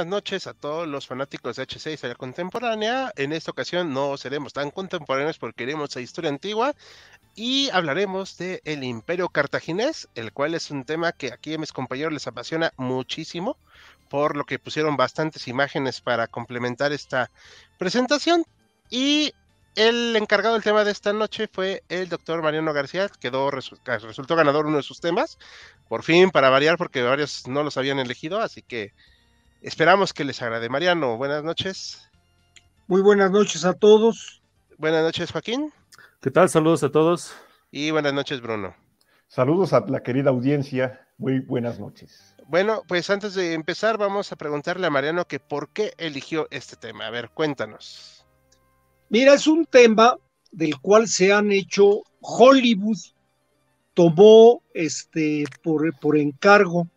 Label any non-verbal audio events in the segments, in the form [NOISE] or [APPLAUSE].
buenas noches a todos los fanáticos de H6 Historia Contemporánea. En esta ocasión no seremos tan contemporáneos porque iremos a historia antigua y hablaremos del el Imperio Cartaginés, el cual es un tema que aquí a mis compañeros les apasiona muchísimo, por lo que pusieron bastantes imágenes para complementar esta presentación. Y el encargado del tema de esta noche fue el doctor Mariano García, quedó resultó ganador uno de sus temas, por fin para variar porque varios no los habían elegido, así que esperamos que les agrade. Mariano, buenas noches. Muy buenas noches a todos. Buenas noches, Joaquín. ¿Qué tal? Saludos a todos. Y buenas noches, Bruno. Saludos a la querida audiencia. Muy buenas noches. Bueno, pues antes de empezar, vamos a preguntarle a Mariano que por qué eligió este tema. A ver, cuéntanos. Mira, es un tema del cual se han hecho Hollywood tomó este por, por encargo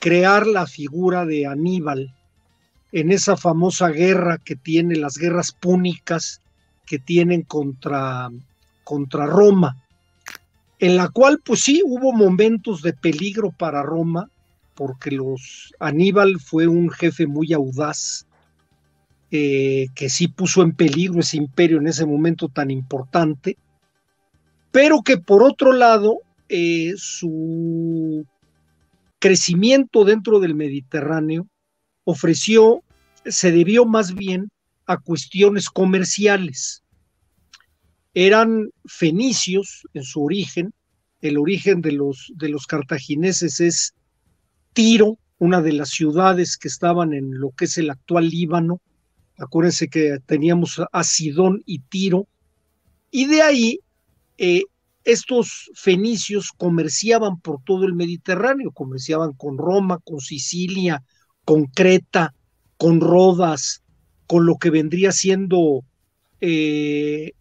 crear la figura de Aníbal en esa famosa guerra que tiene las guerras púnicas que tienen contra, contra Roma, en la cual pues sí hubo momentos de peligro para Roma, porque los Aníbal fue un jefe muy audaz, eh, que sí puso en peligro ese imperio en ese momento tan importante, pero que por otro lado eh, su crecimiento dentro del Mediterráneo ofreció, se debió más bien a cuestiones comerciales. Eran fenicios en su origen, el origen de los, de los cartagineses es Tiro, una de las ciudades que estaban en lo que es el actual Líbano, Acuérdense que teníamos a Sidón y Tiro. Y de ahí eh, estos fenicios comerciaban por todo el Mediterráneo, comerciaban con Roma, con Sicilia, con Creta, con Rodas, con lo que vendría siendo eh,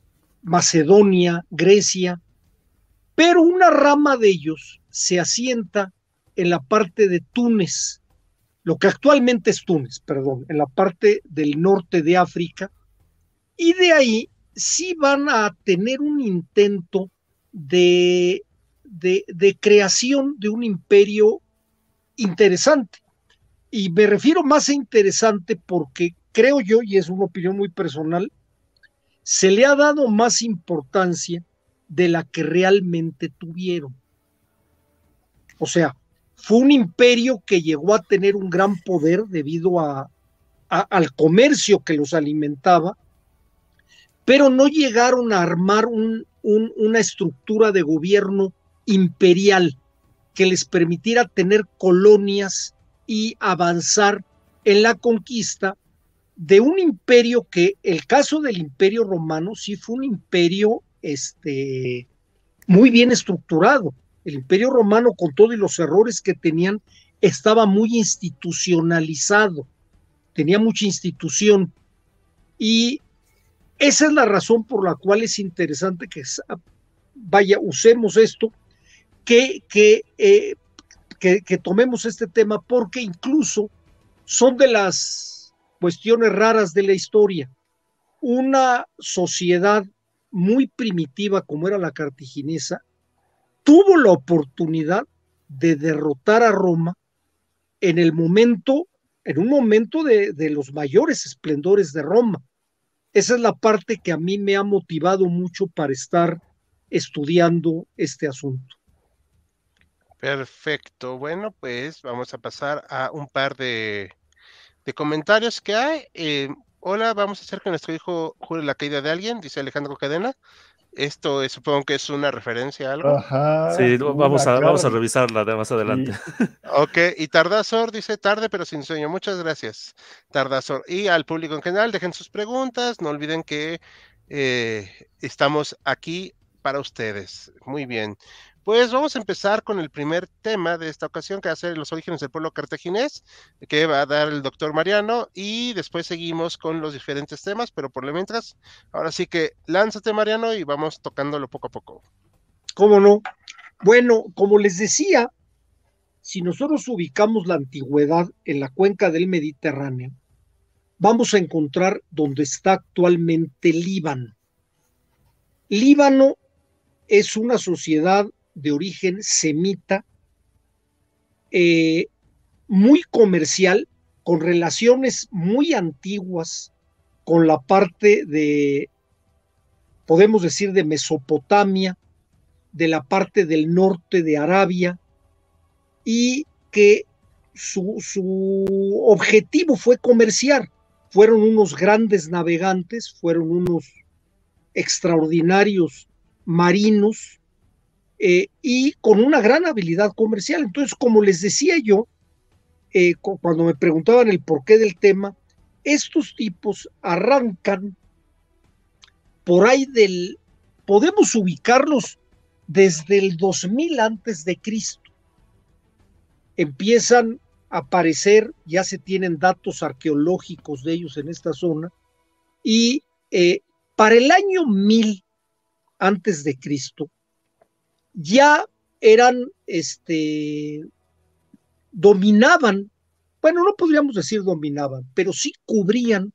Macedonia, Grecia, pero una rama de ellos se asienta en la parte de Túnez, lo que actualmente es Túnez, perdón, en la parte del norte de África, y de ahí sí van a tener un intento de, de, creación de un imperio interesante. Y me refiero más a interesante porque creo yo, y es una opinión muy personal, se le ha dado más importancia de la que realmente tuvieron. O sea, fue un imperio que llegó a tener un gran poder debido a, al comercio que los alimentaba, pero no llegaron a armar una estructura de gobierno imperial que les permitiera tener colonias y avanzar en la conquista de un imperio que el caso del imperio romano sí fue un imperio este, muy bien estructurado el imperio romano, con todos los errores que tenían, estaba muy institucionalizado, tenía mucha institución. Y esa es la razón por la cual es interesante que, vaya, usemos esto, que, eh, que, que tomemos este tema, porque incluso son de las cuestiones raras de la historia. Una sociedad muy primitiva como era la cartaginesa, tuvo la oportunidad de derrotar a Roma en el momento, en un momento de, los mayores esplendores de Roma. Esa es la parte que a mí me ha motivado mucho para estar estudiando este asunto. Perfecto. Bueno, pues vamos a pasar a un par de, comentarios que hay. Eh, hola, vamos a hacer que nuestro hijo jure la caída de alguien, dice Alejandro Cadena. Esto supongo que es una referencia a algo. Ajá, sí, vamos a, vamos a revisarla de más adelante. [LAUGHS] Ok, y Tardazor dice tarde pero sin sueño. Muchas gracias, Tardazor. Y al público en general, dejen sus preguntas. No olviden que eh, estamos aquí para ustedes. Muy bien. Pues vamos a empezar con el primer tema de esta ocasión, que va a ser los orígenes del pueblo cartaginés, que va a dar el doctor Mariano, y después seguimos con los diferentes temas, pero por lo mientras, ahora sí que lánzate Mariano y vamos tocándolo poco a poco. ¿Cómo no? Bueno, como les decía, si nosotros ubicamos la antigüedad en la cuenca del Mediterráneo, vamos a encontrar donde está actualmente Líbano. Líbano es una sociedad de origen semita, eh, muy comercial, con relaciones muy antiguas con la parte de, podemos decir, de Mesopotamia, de la parte del norte de Arabia, y que su, su objetivo fue comerciar. Fueron unos grandes navegantes, fueron unos extraordinarios marinos eh, y con una gran habilidad comercial. Entonces, como les decía yo, eh, cuando me preguntaban el porqué del tema, estos tipos arrancan por ahí del, podemos ubicarlos desde el 2000 antes de Cristo. Empiezan a aparecer, ya se tienen datos arqueológicos de ellos en esta zona, y eh, para el año 1000 antes de Cristo, ya eran, este, dominaban, bueno, no podríamos decir dominaban, pero sí cubrían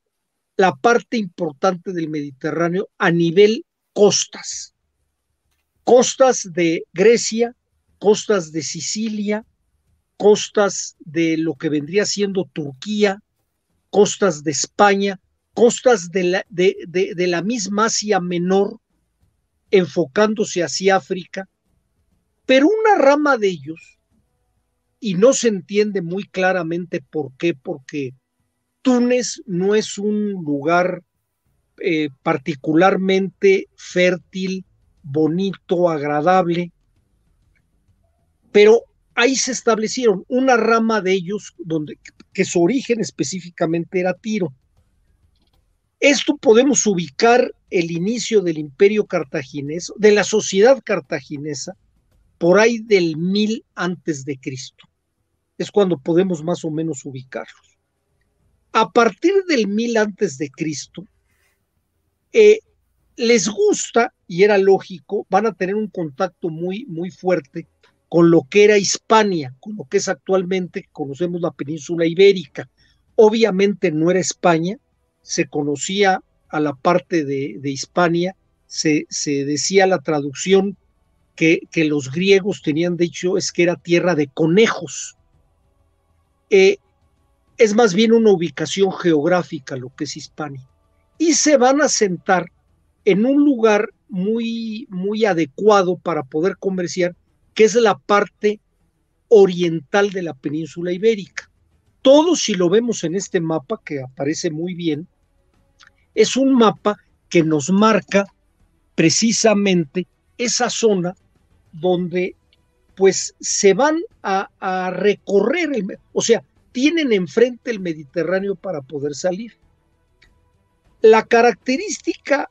la parte importante del Mediterráneo a nivel costas. Costas de Grecia, costas de Sicilia, costas de lo que vendría siendo Turquía, costas de España, costas de la, de, de, la misma Asia Menor, enfocándose hacia África, pero una rama de ellos, y no se entiende muy claramente por qué, porque Túnez no es un lugar eh, particularmente fértil, bonito, agradable, pero ahí se establecieron una rama de ellos donde que su origen específicamente era Tiro. Esto podemos ubicar el inicio del imperio cartaginés, de la sociedad cartaginesa, por ahí del mil antes de Cristo. Es cuando podemos más o menos ubicarlos. A partir del mil antes de Cristo, eh, les gusta, y era lógico, van a tener un contacto muy, muy fuerte con lo que era Hispania, con lo que es actualmente, conocemos la península ibérica. Obviamente no era España, se conocía a la parte de, Hispania, se, se, decía la traducción que, los griegos tenían dicho es que era tierra de conejos. Eh, es más bien una ubicación geográfica lo que es Hispania. Y se van a sentar en un lugar muy, muy adecuado para poder comerciar, que es la parte oriental de la península ibérica. Todo, si lo vemos en este mapa, que aparece muy bien, es un mapa que nos marca precisamente esa zona donde pues se van a, recorrer, el, o sea, tienen enfrente el Mediterráneo para poder salir. La característica,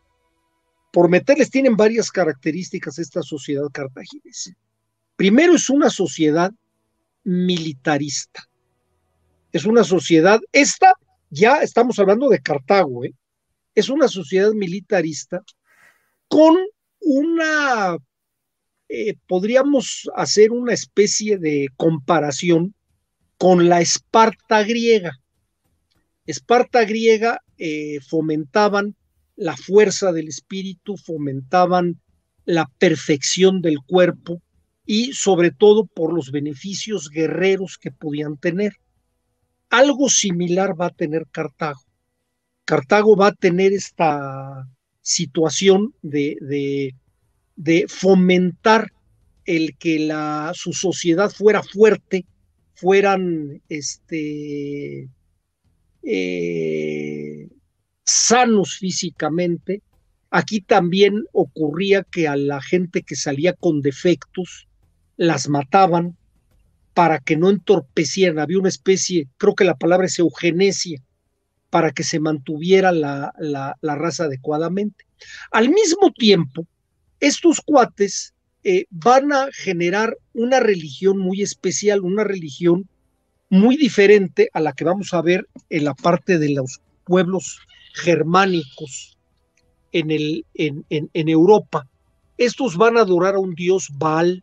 por meterles, tienen varias características esta sociedad cartaginesa. Primero es una sociedad militarista. Es una sociedad, esta ya estamos hablando de Cartago, ¿eh? es una sociedad militarista con una, eh, podríamos hacer una especie de comparación con la Esparta griega. Esparta griega eh, fomentaban la fuerza del espíritu, fomentaban la perfección del cuerpo y sobre todo por los beneficios guerreros que podían tener. Algo similar va a tener Cartago. Cartago va a tener esta situación de, de, fomentar el que la, su sociedad fuera fuerte, fueran este, eh, sanos físicamente. Aquí también ocurría que a la gente que salía con defectos las mataban para que no entorpecieran. Había una especie, creo que la palabra es eugenesia, para que se mantuviera la, raza adecuadamente. Al mismo tiempo, estos cuates eh, van a generar una religión muy especial, una religión muy diferente a la que vamos a ver en la parte de los pueblos germánicos en, Europa. Estos van a adorar a un dios Baal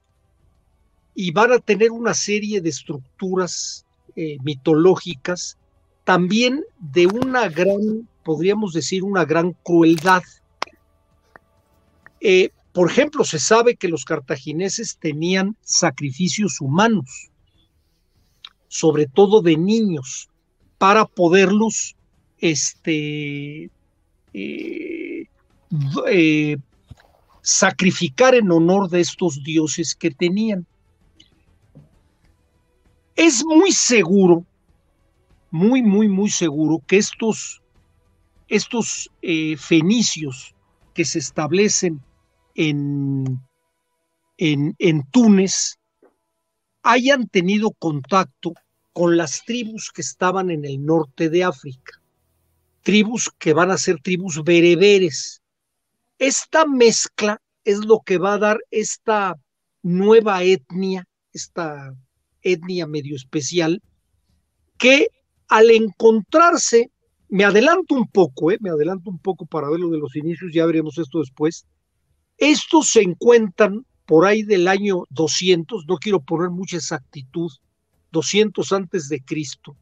y van a tener una serie de estructuras eh, mitológicas también de una gran, podríamos decir, una gran crueldad. Eh, por ejemplo, se sabe que los cartagineses tenían sacrificios humanos, sobre todo de niños. para poderlos este, eh, eh, sacrificar en honor de estos dioses que tenían. Es muy seguro, muy, muy, muy seguro que estos, estos eh, fenicios que se establecen en, en, en Túnez hayan tenido contacto con las tribus que estaban en el norte de África, tribus que van a ser tribus bereberes. Esta mezcla es lo que va a dar esta nueva etnia, esta etnia medio especial, que al encontrarse, me adelanto un poco, ¿eh? me adelanto un poco para ver lo de los inicios, ya veremos esto después, estos se encuentran por ahí del año 200, no quiero poner mucha exactitud, 200 antes de Cristo,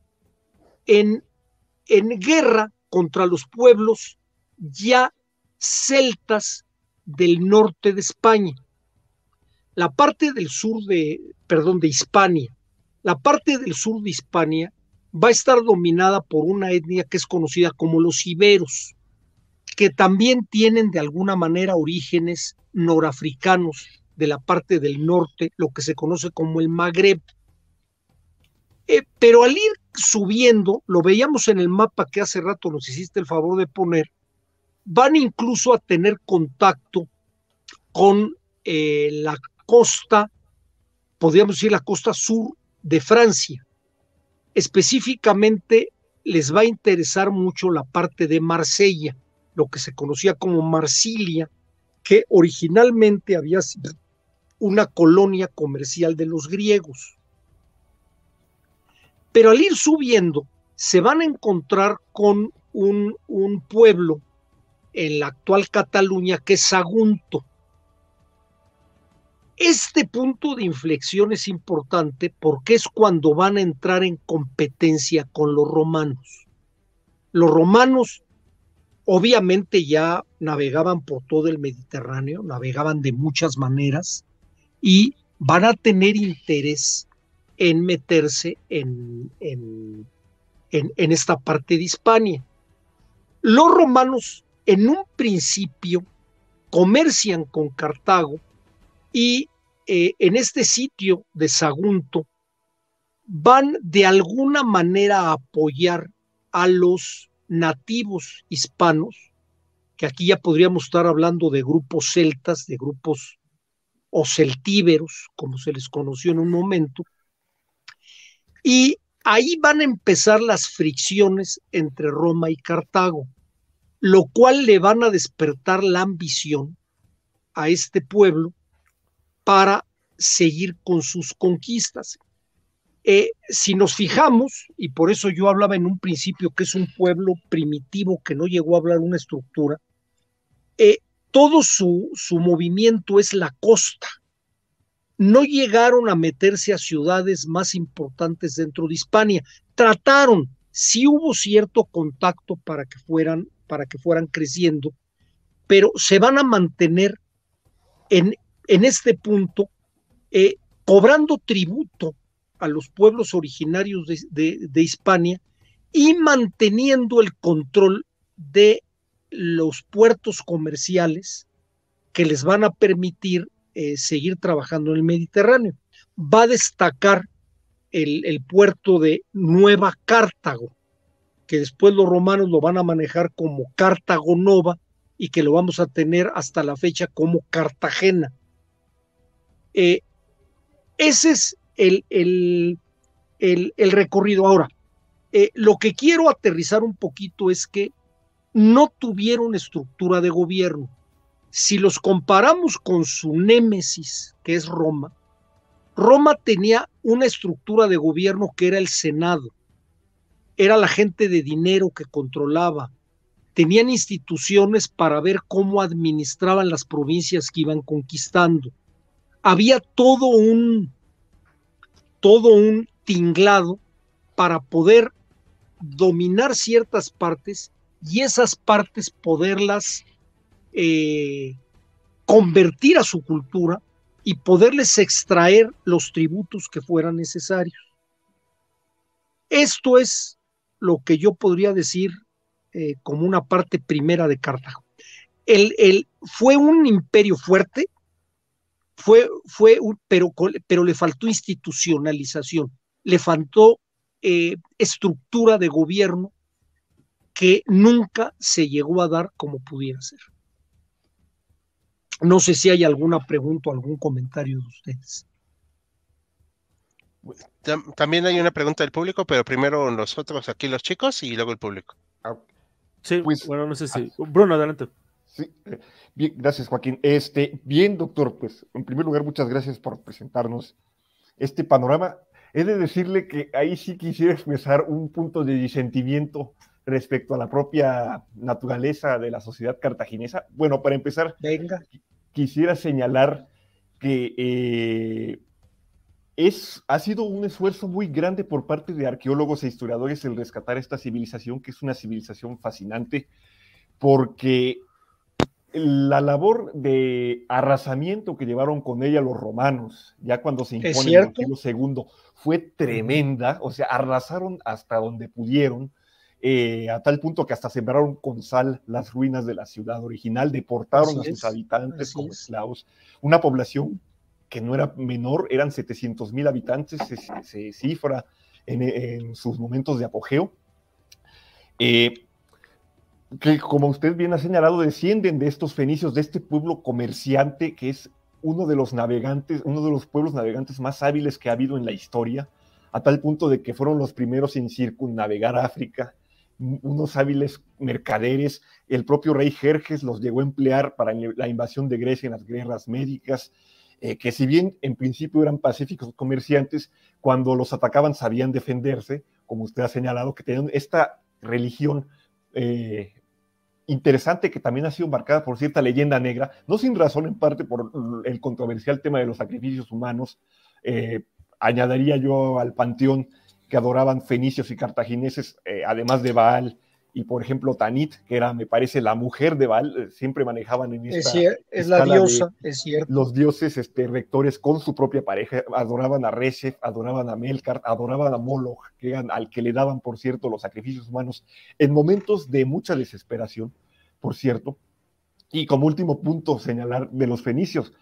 en, en guerra contra los pueblos ya celtas del norte de España. La parte del sur de, perdón, de Hispania, la parte del sur de Hispania va a estar dominada por una etnia que es conocida como los iberos, que también tienen de alguna manera orígenes norafricanos de la parte del norte, lo que se conoce como el Magreb. Eh, pero al ir subiendo, lo veíamos en el mapa que hace rato nos hiciste el favor de poner, van incluso a tener contacto con eh, la costa, podríamos decir la costa sur de Francia. Específicamente les va a interesar mucho la parte de Marsella, lo que se conocía como Marsilia, que originalmente había sido una colonia comercial de los griegos. Pero al ir subiendo, se van a encontrar con un, pueblo en la actual Cataluña que es Sagunto. Este punto de inflexión es importante porque es cuando van a entrar en competencia con los romanos. Los romanos obviamente ya navegaban por todo el Mediterráneo, navegaban de muchas maneras y van a tener interés en meterse en, en, esta parte de Hispania. Los romanos en un principio comercian con Cartago y eh, en este sitio de Sagunto van de alguna manera a apoyar a los nativos hispanos, que aquí ya podríamos estar hablando de grupos celtas, de grupos o celtíberos, como se les conoció en un momento, y ahí van a empezar las fricciones entre Roma y Cartago, lo cual le van a despertar la ambición a este pueblo para seguir con sus conquistas. Eh, si nos fijamos, y por eso yo hablaba en un principio que es un pueblo primitivo que no llegó a hablar una estructura, eh, todo su, su movimiento es la costa. No llegaron a meterse a ciudades más importantes dentro de Hispania. Trataron, sí hubo cierto contacto para que fueran, para que fueran creciendo, pero se van a mantener en, en este punto eh, cobrando tributo a los pueblos originarios de, de Hispania y manteniendo el control de los puertos comerciales que les van a permitir eh, seguir trabajando en el Mediterráneo. Va a destacar el, el, puerto de Nueva Cartago, que después los romanos lo van a manejar como Cartago Nova y que lo vamos a tener hasta la fecha como Cartagena. Eh, ese es el, el, el recorrido. Ahora, eh, lo que quiero aterrizar un poquito es que no tuvieron estructura de gobierno. Si los comparamos con su némesis, que es Roma, Roma tenía una estructura de gobierno que era el Senado, era la gente de dinero que controlaba, tenían instituciones para ver cómo administraban las provincias que iban conquistando. Había todo un todo un tinglado para poder dominar ciertas partes y esas partes poderlas eh, convertir a su cultura y poderles extraer los tributos que fueran necesarios. Esto es lo que yo podría decir eh, como una parte primera de Cartago. El, el, fue un imperio fuerte, fue, fue un, pero, pero le faltó institucionalización, le faltó eh, estructura de gobierno que nunca se llegó a dar como pudiera ser. No sé si hay alguna pregunta o algún comentario de ustedes. También hay una pregunta del público, pero primero nosotros aquí los chicos y luego el público. Sí, pues, bueno, no sé si. Ah. Bruno, adelante. Sí, eh, bien, gracias Joaquín. Este, bien, doctor, pues en primer lugar, muchas gracias por presentarnos este panorama. He de decirle que ahí sí quisiera expresar un punto de disentimiento respecto a la propia naturaleza de la sociedad cartaginesa. Bueno, para empezar, Venga. quisiera señalar que eh, es, ha sido un esfuerzo muy grande por parte de arqueólogos e historiadores el rescatar esta civilización, que es una civilización fascinante, porque la labor de arrasamiento que llevaron con ella los romanos, ya cuando se impone el siglo segundo, fue tremenda, o sea, arrasaron hasta donde pudieron, eh, a tal punto que hasta sembraron con sal las ruinas de la ciudad original, deportaron a sus habitantes como esclavos, una población que no era menor, eran 700 mil habitantes, se, cifra en, sus momentos de apogeo. Eh, que como usted bien ha señalado, descienden de estos fenicios, de este pueblo comerciante que es uno de los navegantes, uno de los pueblos navegantes más hábiles que ha habido en la historia, a tal punto de que fueron los primeros en circunnavegar África, unos hábiles mercaderes, el propio rey Jerjes los llegó a emplear para la invasión de Grecia en las guerras médicas, eh, que si bien en principio eran pacíficos comerciantes, cuando los atacaban sabían defenderse, como usted ha señalado, que tenían esta religión eh, interesante que también ha sido marcada por cierta leyenda negra, no sin razón en parte por el controversial tema de los sacrificios humanos. Eh, añadiría yo al panteón que adoraban fenicios y cartagineses, eh, además de Baal y por ejemplo Tanit, que era, me parece, la mujer de Baal, eh, siempre manejaban en esta... Es, es la diosa, es cierto. Los dioses este, rectores con su propia pareja, adoraban a Reshef, adoraban a Melkart, adoraban a Moloch, que eran, al que le daban, por cierto, los sacrificios humanos, en momentos de mucha desesperación, por cierto. Y como último punto, señalar de los fenicios,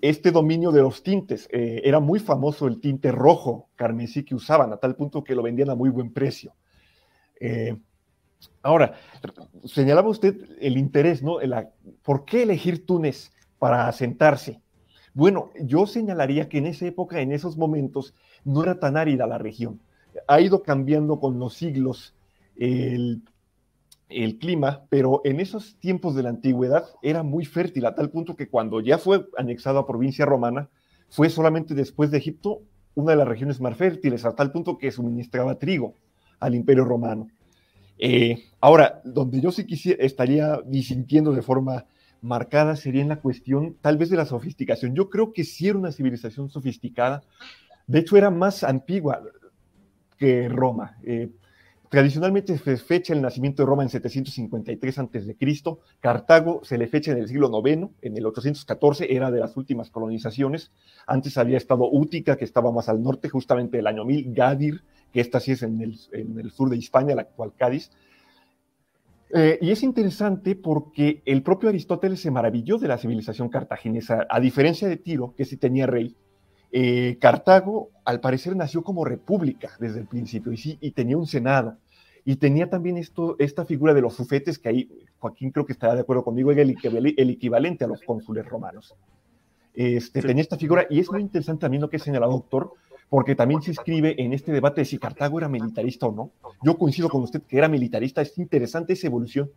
este dominio de los tintes. Eh, era muy famoso el tinte rojo carmesí que usaban, a tal punto que lo vendían a muy buen precio. Eh, ahora, señalaba usted el interés, ¿no? ¿Por qué elegir Túnez para asentarse? Bueno, yo señalaría que en esa época, en esos momentos, no era tan árida la región. Ha ido cambiando con los siglos el el clima, pero en esos tiempos de la antigüedad era muy fértil, a tal punto que cuando ya fue anexado a provincia romana, fue solamente después de Egipto una de las regiones más fértiles, a tal punto que suministraba trigo al imperio romano. Eh, ahora, donde yo sí quisiera, estaría disintiendo de forma marcada sería en la cuestión tal vez de la sofisticación. Yo creo que sí era una civilización sofisticada, de hecho era más antigua que Roma. Eh, Tradicionalmente se fecha el nacimiento de Roma en 753 a.C. Cartago se le fecha en el siglo IX, en el 814, era de las últimas colonizaciones. Antes había estado Útica, que estaba más al norte, justamente el año 1000, Gadir, que esta sí es en el, sur de España, la actual Cádiz. Eh, y es interesante porque el propio Aristóteles se maravilló de la civilización cartaginesa, a diferencia de Tiro, que sí tenía rey, eh, Cartago, al parecer, nació como república desde el principio y, sí, y tenía un senado. Y tenía también esto, esta figura de los sufetes, que ahí Joaquín creo que estará de acuerdo conmigo, era el, equivalente a los cónsules romanos. Este, Tenía esta figura, y es muy interesante también lo que señala el doctor, porque también se escribe en este debate de si Cartago era militarista o no. Yo coincido con usted que era militarista, es interesante esa evolución.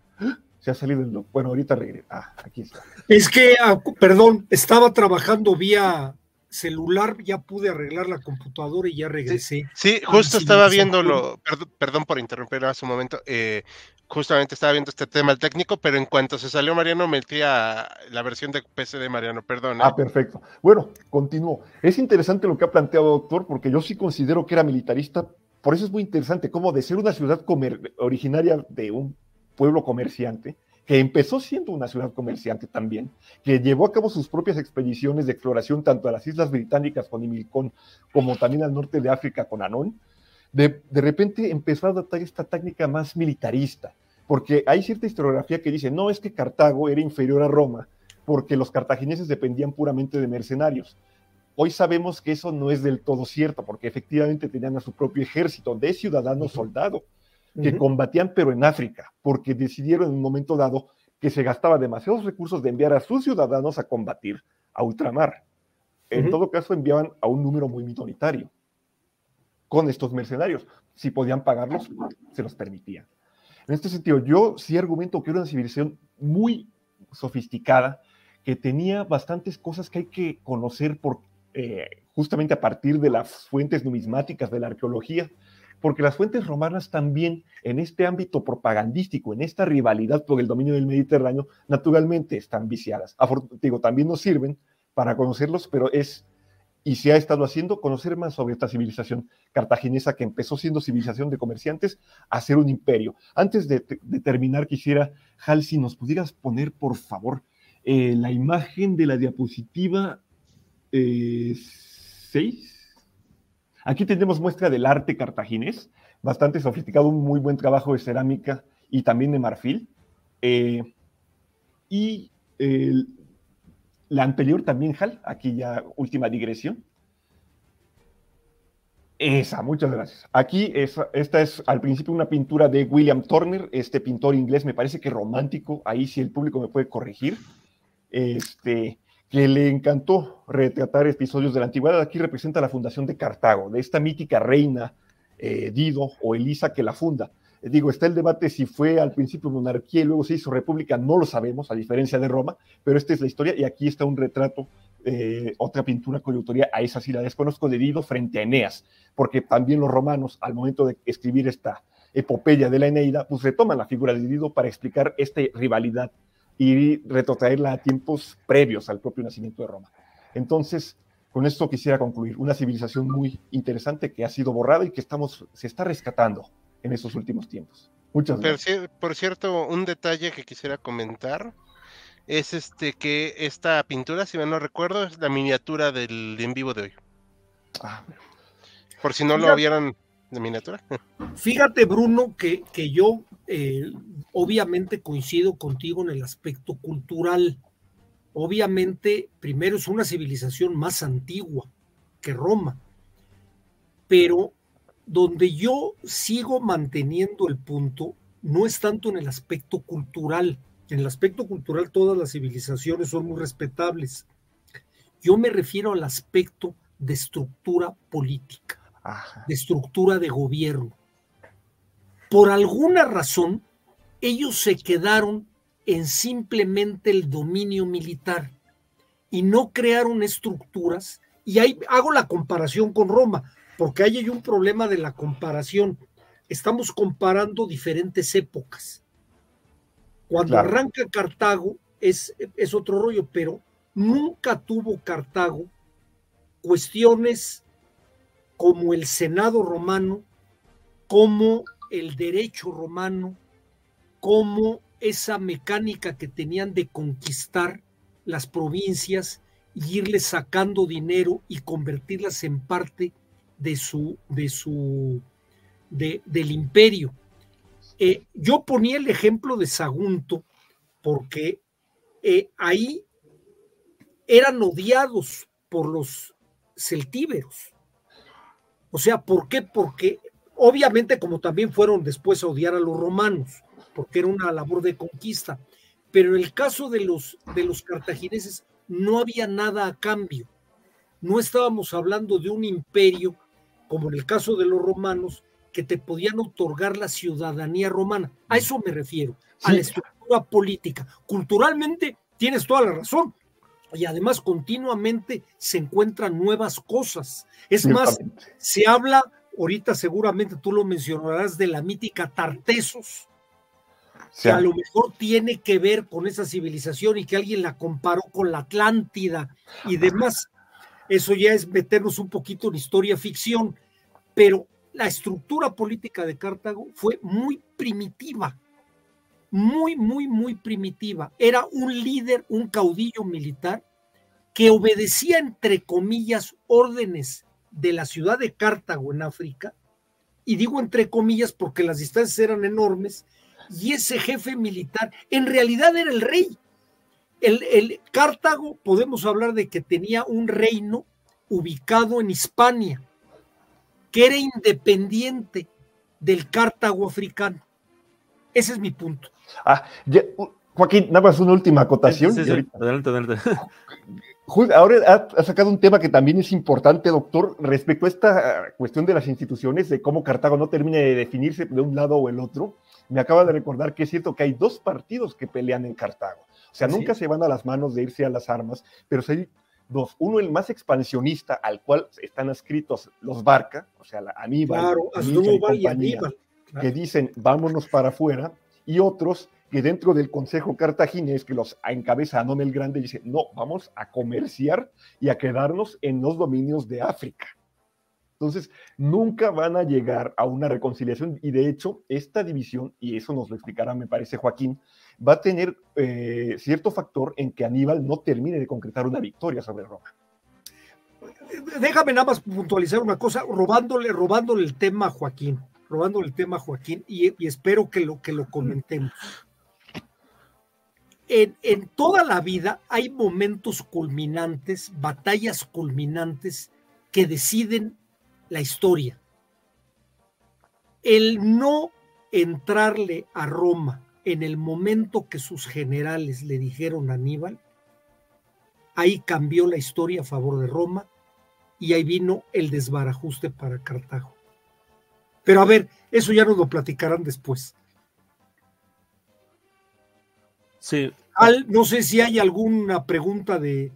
Se ha salido, bueno, ahorita regresa. Ah, aquí está. Es que, ah, perdón, estaba trabajando vía celular ya pude arreglar la computadora y ya regresé. Sí, justo estaba viéndolo, perdón, por interrumpir hace un momento, eh, justamente estaba viendo este tema técnico, pero en cuanto se salió Mariano, metí a la versión de PC de Mariano, perdón. Ah, perfecto. Bueno, continúo. Es interesante lo que ha planteado, doctor, porque yo sí considero que era militarista, por eso es muy interesante, como de ser una ciudad originaria de un pueblo comerciante, que empezó siendo una ciudad comerciante también, que llevó a cabo sus propias expediciones de exploración tanto a las Islas Británicas con Imilcón como también al norte de África con Anón, de, de repente empezó a adoptar esta técnica más militarista, porque hay cierta historiografía que dice, no es que Cartago era inferior a Roma, porque los cartagineses dependían puramente de mercenarios. Hoy sabemos que eso no es del todo cierto, porque efectivamente tenían a su propio ejército de ciudadanos soldados que combatían, pero en África, porque decidieron en un momento dado que se gastaba demasiados recursos de enviar a sus ciudadanos a combatir a ultramar. En todo caso, enviaban a un número muy minoritario con estos mercenarios. Si podían pagarlos, se los permitían. En este sentido, yo sí argumento que era una civilización muy sofisticada, que tenía bastantes cosas que hay que conocer por, eh, justamente a partir de las fuentes numismáticas de la arqueología, porque las fuentes romanas también en este ámbito propagandístico, en esta rivalidad por el dominio del Mediterráneo, naturalmente están viciadas. Digo, también nos sirven para conocerlos, pero es, y se ha estado haciendo, conocer más sobre esta civilización cartaginesa que empezó siendo civilización de comerciantes a ser un imperio. Antes de, terminar, quisiera, Hal, si nos pudieras poner, por favor, eh, la imagen de la diapositiva 6. Eh, Aquí tenemos muestra del arte cartaginés, bastante sofisticado, un muy buen trabajo de cerámica y también de marfil. Eh, y la anterior también, Hal, aquí ya última digresión. Esa, muchas gracias. Aquí, esta es al principio una pintura de William Turner, este pintor inglés, me parece que romántico, ahí si el público me puede corregir este, que le encantó retratar episodios de la antigüedad. Aquí representa la fundación de Cartago, de esta mítica reina eh, Dido o Elisa que la funda. Digo, está el debate si fue al principio monarquía y luego se hizo república, no lo sabemos, a diferencia de Roma, pero esta es la historia y aquí está un retrato, eh, otra pintura cuya a esa sí la desconozco, de Dido frente a Eneas, porque también los romanos, al momento de escribir esta epopeya de la Eneida, pues retoman la figura de Dido para explicar esta rivalidad y retrotraerla a tiempos previos al propio nacimiento de Roma. Entonces, con esto quisiera concluir. Una civilización muy interesante que ha sido borrada y que estamos, se está rescatando en estos últimos tiempos. Muchas gracias. Por, cierto, un detalle que quisiera comentar es este que esta pintura, si mal no recuerdo, es la miniatura del en vivo de hoy. Ah, por si no lo vieron de miniatura. [LAUGHS] Fíjate, Bruno, que, que yo eh, obviamente coincido contigo en el aspecto cultural. Obviamente, primero es una civilización más antigua que Roma, pero donde yo sigo manteniendo el punto no es tanto en el aspecto cultural. En el aspecto cultural todas las civilizaciones son muy respetables. Yo me refiero al aspecto de estructura política, de estructura de gobierno por alguna razón, ellos se quedaron en simplemente el dominio militar y no crearon estructuras. Y ahí hago la comparación con Roma, porque ahí hay un problema de la comparación. Estamos comparando diferentes épocas. Cuando arranca Cartago es, es otro rollo, pero nunca tuvo Cartago cuestiones como el Senado romano, como el derecho romano como esa mecánica que tenían de conquistar las provincias y irles sacando dinero y convertirlas en parte de su, de su, del imperio. Eh, yo ponía el ejemplo de Sagunto porque eh, ahí eran odiados por los celtíberos. O sea, ¿por qué? Porque Obviamente, como también fueron después a odiar a los romanos, porque era una labor de conquista. Pero en el caso de los, de los cartagineses no había nada a cambio. No estábamos hablando de un imperio, como en el caso de los romanos, que te podían otorgar la ciudadanía romana. A eso me refiero, a la estructura política. Culturalmente tienes toda la razón. Y además continuamente se encuentran nuevas cosas. Es más, se habla ahorita seguramente tú lo mencionarás de la mítica Tartesos, que a lo mejor tiene que ver con esa civilización y que alguien la comparó con la Atlántida y demás. Eso ya es meternos un poquito en historia ficción, pero la estructura política de Cartago fue muy primitiva, muy, muy, muy primitiva. Era un líder, un caudillo militar que obedecía, entre comillas, órdenes de la ciudad de Cartago en África, y digo entre comillas porque las distancias eran enormes, y ese jefe militar en realidad era el rey. El, el Cartago, podemos hablar de que tenía un reino ubicado en Hispania, que era independiente del Cartago africano. Ese es mi punto. Ah, Joaquín, nada más una última acotación. Adelante, adelante. Ahora ha, sacado un tema que también es importante, doctor, respecto a esta cuestión de las instituciones, de cómo Cartago no termina de definirse de un lado o el otro. Me acaba de recordar que es cierto que hay dos partidos que pelean en Cartago. O sea, nunca se van a las manos de irse a las armas, pero hay dos. Uno, el más expansionista, al cual están escritos los Barca, o sea, la Aníbal, y Aníbal que dicen vámonos para afuera, y otros que dentro del Consejo Cartaginés, que los encabeza Anón el Grande, dice, no, vamos a comerciar y a quedarnos en los dominios de África. Entonces, nunca van a llegar a una reconciliación y de hecho, esta división, y eso nos lo explicará, me parece, Joaquín, va a tener eh, cierto factor en que Aníbal no termine de concretar una victoria sobre Roma. Déjame nada más puntualizar una cosa, robándole, robándole el tema a Joaquín, robándole el tema Joaquín, y, y espero que lo, que lo comentemos en, toda la vida hay momentos culminantes, batallas culminantes que deciden la historia. El no entrarle a Roma en el momento que sus generales le dijeron a Aníbal, ahí cambió la historia a favor de Roma y ahí vino el desbarajuste para Cartago. Pero a ver, eso ya nos lo platicarán después. Sí, no sé si hay alguna pregunta de,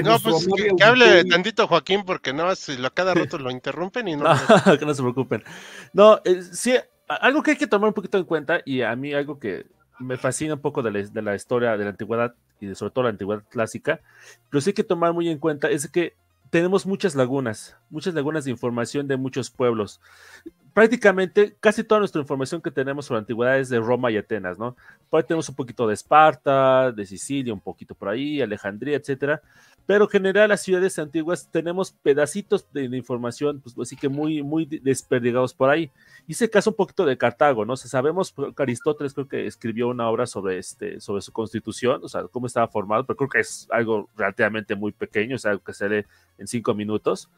no, pues que, hable tantito Joaquín, porque no, si lo, cada [LAUGHS] rato lo interrumpen y no. [LAUGHS] que no se preocupen. No, eh, sí, algo que hay que tomar un poquito en cuenta, y a mí algo que me fascina un poco de la, historia de la antigüedad y sobre todo la antigüedad clásica, pero sí hay que tomar muy en cuenta es que tenemos muchas lagunas, muchas lagunas de información de muchos pueblos prácticamente casi toda nuestra información que tenemos sobre antigüedades de Roma y Atenas, ¿no? Por ahí tenemos un poquito de Esparta, de Sicilia, un poquito por ahí, Alejandría, etcétera. Pero en general las ciudades antiguas tenemos pedacitos de, información, pues así que muy, muy desperdigados por ahí. Hice caso un poquito de Cartago, ¿no? O sabemos que Aristóteles creo que escribió una obra sobre, este, sobre su constitución, o sea, cómo estaba formado, pero creo que es algo relativamente muy pequeño, o sea, algo que se lee en cinco minutos.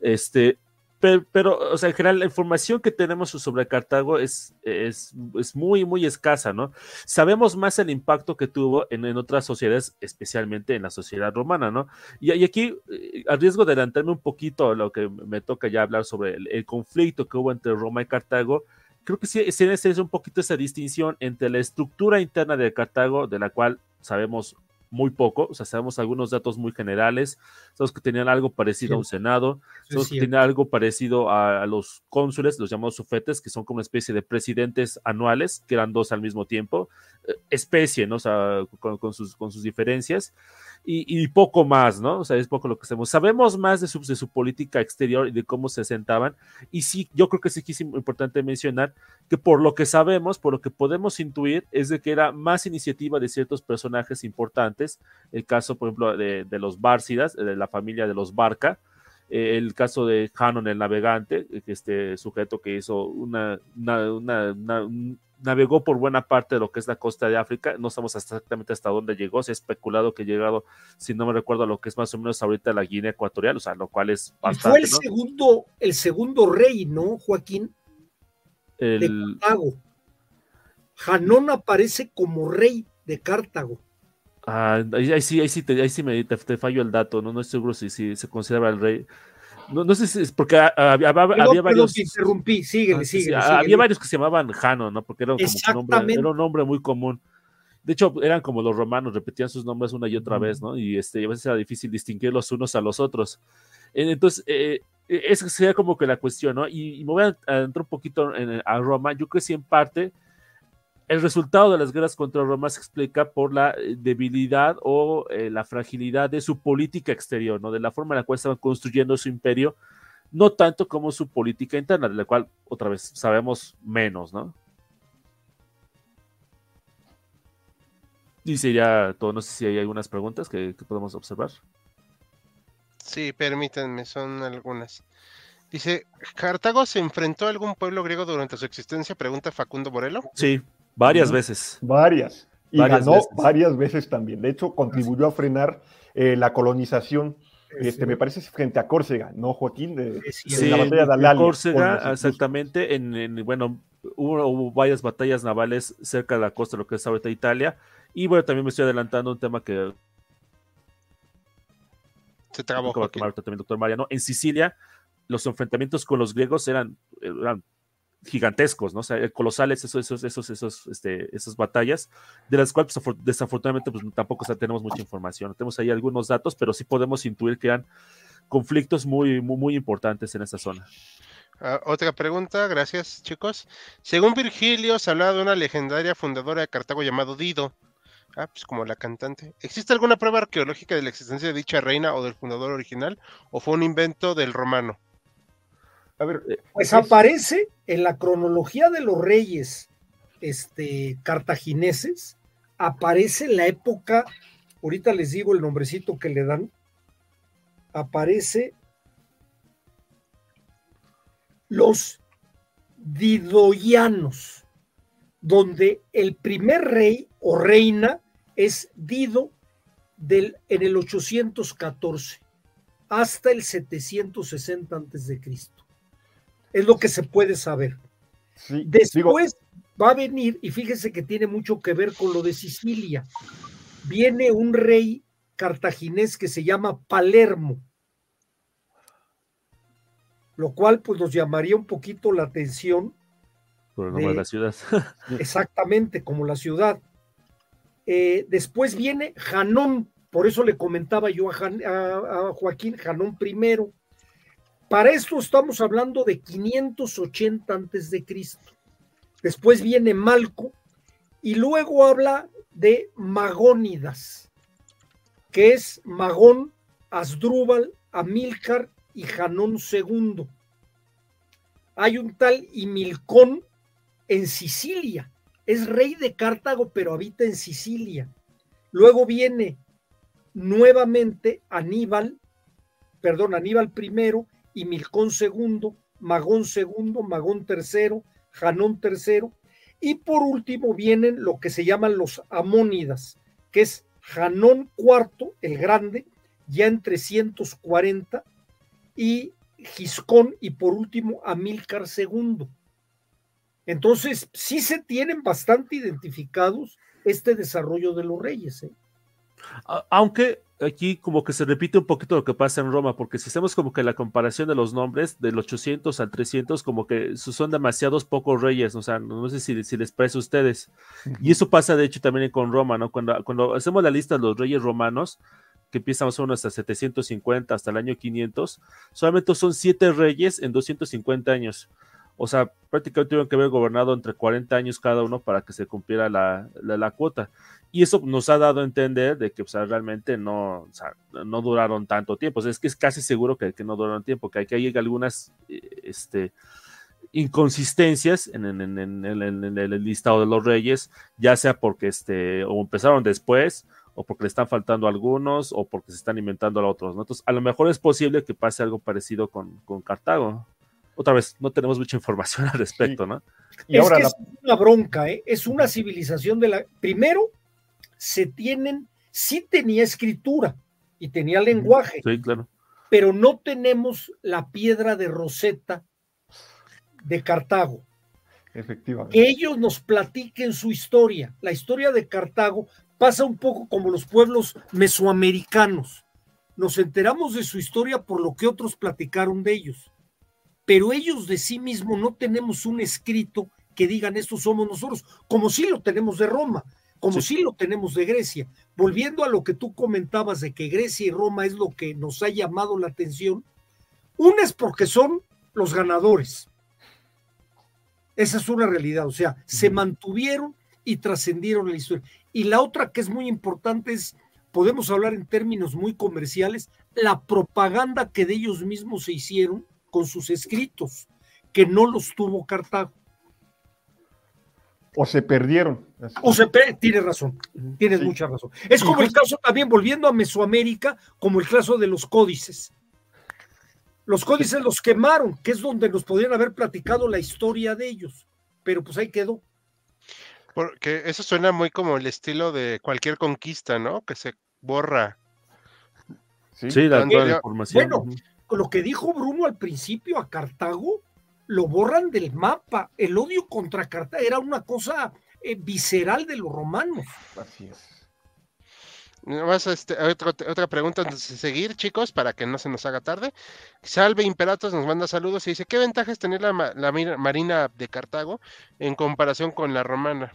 Este, pero, o sea, en general, la información que tenemos sobre Cartago es, es, muy, muy escasa, ¿no? Sabemos más el impacto que tuvo en, otras sociedades, especialmente en la sociedad romana, ¿no? Y, aquí, eh, a riesgo de adelantarme un poquito lo que me toca ya hablar sobre el, conflicto que hubo entre Roma y Cartago, creo que sí, sí es un poquito esa distinción entre la estructura interna de Cartago, de la cual sabemos muy poco, o sea, sabemos algunos datos muy generales, sabemos que tenían algo parecido a un senado, sabemos que tenían algo parecido a, los cónsules, los llamados sufetes, que son como una especie de presidentes anuales, que eran dos al mismo tiempo, eh, especie, ¿no? O sea, con, sus, con sus diferencias, y, poco más, ¿no? O sea, es poco lo que sabemos. Sabemos más de su, política exterior y de cómo se sentaban, y sí, yo creo que sí es importante mencionar que por lo que sabemos, por lo que podemos intuir, es de que era más iniciativa de ciertos personajes importantes, el caso, por ejemplo, de, los Bárcidas, de la familia de los Barca, eh, el caso de Hanon el navegante, este sujeto que hizo una, navegó por buena parte de lo que es la costa de África, no sabemos exactamente hasta dónde llegó, se ha especulado que ha llegado, si no me recuerdo, a lo que es más o menos ahorita la Guinea Ecuatorial, o sea, lo cual es bastante. fue el segundo, el segundo rey, ¿no, Joaquín? El... De Cartago. Janón aparece como rey de Cartago. Ah, ahí, sí, ahí sí, te, ahí sí me, te, fallo el dato, no, no estoy seguro si, si se considera el rey. No, no sé si es porque había, había varios. interrumpí, síguele, síguele, Había varios que se llamaban Jano, ¿no? Porque era, como un nombre, era un nombre muy común. De hecho, eran como los romanos, repetían sus nombres una y otra vez, ¿no? Y este, a veces era difícil distinguir los unos a los otros. Entonces, eh, esa sería como que la cuestión, ¿no? Y, me voy a entrar un poquito en, a Roma. Yo que sí, en parte, el resultado de las guerras contra Roma se explica por la eh, debilidad o eh, la fragilidad de su política exterior, ¿no? De la forma en la cual estaban construyendo su imperio, no tanto como su política interna, de la cual otra vez sabemos menos, ¿no? Y sería todo, no sé si hay algunas preguntas que, podemos observar. Sí, permítanme, son algunas. Dice, ¿Cartago se enfrentó a algún pueblo griego durante su existencia? Pregunta Facundo Morelo. Sí, varias veces. Varias. Y Varias ganó veces. varias veces también. De hecho, contribuyó a frenar eh, la colonización, este, me parece, frente a Córcega, ¿no, Joaquín? De. Sí, la batalla de en Alalia. Córcega, exactamente. En, en- bueno, hubo, hubo varias batallas navales cerca de la costa de lo que es ahorita Italia. Y bueno, también me estoy adelantando un tema que Se trabó. también el doctor Mariano. En Sicilia, los enfrentamientos con los griegos eran, eran gigantescos, ¿no? O sea, colosales esos, esos, esos, esos, este, esas batallas, de las cuales pues, afor- desafortunadamente pues, tampoco tenemos mucha información. Tenemos ahí algunos datos, pero sí podemos intuir que eran conflictos muy, muy, muy importantes en esa zona. Ah, otra pregunta, gracias chicos. Según Virgilio, se hablaba de una legendaria fundadora de Cartago llamado Dido. Ah, pues como la cantante. ¿Existe alguna prueba arqueológica de la existencia de dicha reina o del fundador original? ¿O fue un invento del romano? A ver, Pues es- aparece en la cronología de los reyes este, cartagineses, aparece la época, ahorita les digo el nombrecito que le dan, aparece los didoianos, donde el primer rey o reina es Dido del, en el 814 hasta el 760 antes de Cristo. Es lo que se puede saber. sí, digo, Después va a venir, y fíjese que tiene mucho que ver con lo de Sicilia. Viene un rey cartaginés que se llama Palermo, lo cual pues nos llamaría un poquito la atención, Por el nombre de De- la ciudad. [LAUGHS] exactamente como la ciudad. Eh, después viene Janón, por eso le comentaba yo a, Jan- a- a Joaquín, Janón primero. Para esto estamos hablando de 580 antes de Cristo. Después viene Malco y luego habla de Magónidas, que es Magón, Asdrúbal, Amílcar y Janón II. Hay un tal Imilcón en Sicilia. Es rey de Cartago, pero habita en Sicilia. Luego viene nuevamente Aníbal, perdón, Aníbal I y Milcón Magón II, Magón III, Janón III, y por último vienen lo que se llaman los Amónidas, que es Janón IV, el grande, ya en 340, y Giscón, y por último Amílcar II. Entonces, sí se tienen bastante identificados este desarrollo de los reyes. ¿eh? Aunque aquí como que se repite un poquito lo que pasa en Roma, porque si hacemos como que la comparación de los nombres del 800 al 300, como que son demasiados pocos reyes, o sea, no sé si, si les parece a ustedes. Y eso pasa de hecho también con Roma, ¿no? Cuando, cuando hacemos la lista de los reyes romanos, que empiezan más o menos hasta 750, hasta el año 500, solamente son siete reyes en 250 años. O sea, prácticamente tuvieron que haber gobernado entre 40 años cada uno para que se cumpliera la, la- la cuota. Y eso nos ha dado a entender de que o sea, realmente no, o sea, no duraron tanto tiempo. O sea, es que es casi seguro que, que no duraron tiempo, que aquí hay algunas eh, este, inconsistencias en, en- en- en- en- en el listado de los reyes, ya sea porque este, o empezaron después, o porque le están faltando algunos, o porque se están inventando a otros. ¿no? Entonces, a lo mejor es posible que pase algo parecido con, con Cartago. Otra vez, no tenemos mucha información al respecto, ¿no? y es ahora que la- es una bronca, ¿eh? es una civilización de la... Primero, se tienen, sí tenía escritura y tenía lenguaje, Sí, claro. pero no tenemos la piedra de Rosetta de Cartago. efectivamente. Que ellos nos platiquen su historia. La historia de Cartago pasa un poco como los pueblos mesoamericanos. Nos enteramos de su historia por lo que otros platicaron de ellos. Pero ellos de sí mismos no tenemos un escrito que digan estos somos nosotros, como sí lo tenemos de Roma, como sí, lo tenemos de Grecia. Volviendo a lo que tú comentabas de que Grecia y Roma es lo que nos ha llamado la atención, una es porque son los ganadores. Esa es una realidad, o sea, se mantuvieron y trascendieron la historia. Y la otra que es muy importante es, podemos hablar en términos muy comerciales, la propaganda que de ellos mismos se hicieron con sus escritos, que no los tuvo Cartago. O se perdieron. O sea, pe- tienes razón, tienes Sí. mucha razón. Es como el caso también, volviendo a Mesoamérica, como el caso de los códices. Los códices los quemaron, que es donde nos podrían haber platicado la historia de ellos, pero pues ahí quedó. Porque eso suena muy como el estilo de cualquier conquista, ¿no? Que se borra. Sí, la, Cuando ya- información. Bueno, lo que dijo Bruno al principio a Cartago, lo borran del mapa. El odio contra Cartago era una cosa eh, visceral de los romanos. Así es. Más este, otra, otra pregunta antes de seguir, chicos, para que no se nos haga tarde. Salve Imperatos nos manda saludos y dice, ¿qué ventajas tener la, la marina de Cartago en comparación con la romana?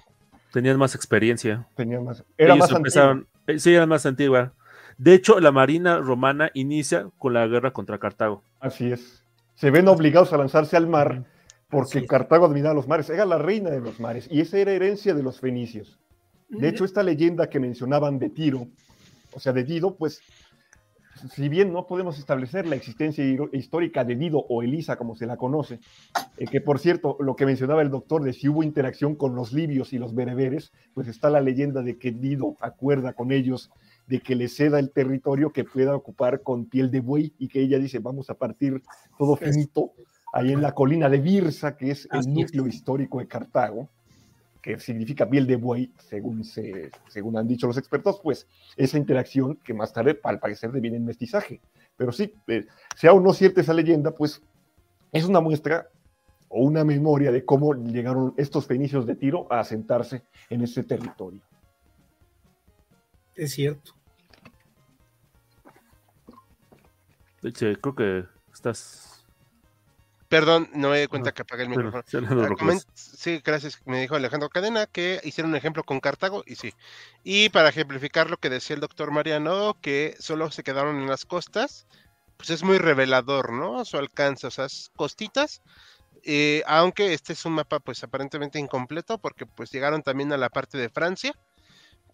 Tenían más experiencia. Tenía más. Era Ellos más empezaron, eh, sí, era más antigua. De hecho, la marina romana inicia con la guerra contra Cartago. Así es. Se ven obligados a lanzarse al mar porque. Cartago dominaba los mares. Era la reina de los mares y esa era herencia de los fenicios. De hecho, esta leyenda que mencionaban de Tiro, o sea, de Dido, pues, si bien no podemos establecer la existencia histórica de Dido o Elisa, como se la conoce, eh, que por cierto, lo que mencionaba el doctor de si hubo interacción con los libios y los bereberes, pues está la leyenda de que Dido acuerda con ellos de que le ceda el territorio que pueda ocupar con piel de buey y que ella dice, vamos a partir todo finito ahí en la colina de Birsa, que es el núcleo histórico de Cartago que significa piel de buey, según, se, según han dicho los expertos, pues esa interacción que más tarde, al parecer, deviene en mestizaje. Pero sí, eh, sea o no cierta esa leyenda, pues es una muestra o una memoria de cómo llegaron estos fenicios de Tiro a asentarse en ese territorio. Es cierto. De hecho, creo que estás. Perdón, no me di cuenta Ah, que apagué el micrófono. sí, no, no, Ah, Sí, gracias. Me dijo Alejandro Cadena que hicieron un ejemplo con Cartago y sí. Y para ejemplificar lo que decía el doctor Mariano, que solo se quedaron en las costas, pues es muy revelador, ¿no? Su alcance, o sea, costitas. eh, aunque este es un mapa pues aparentemente incompleto porque pues llegaron también a la parte de Francia,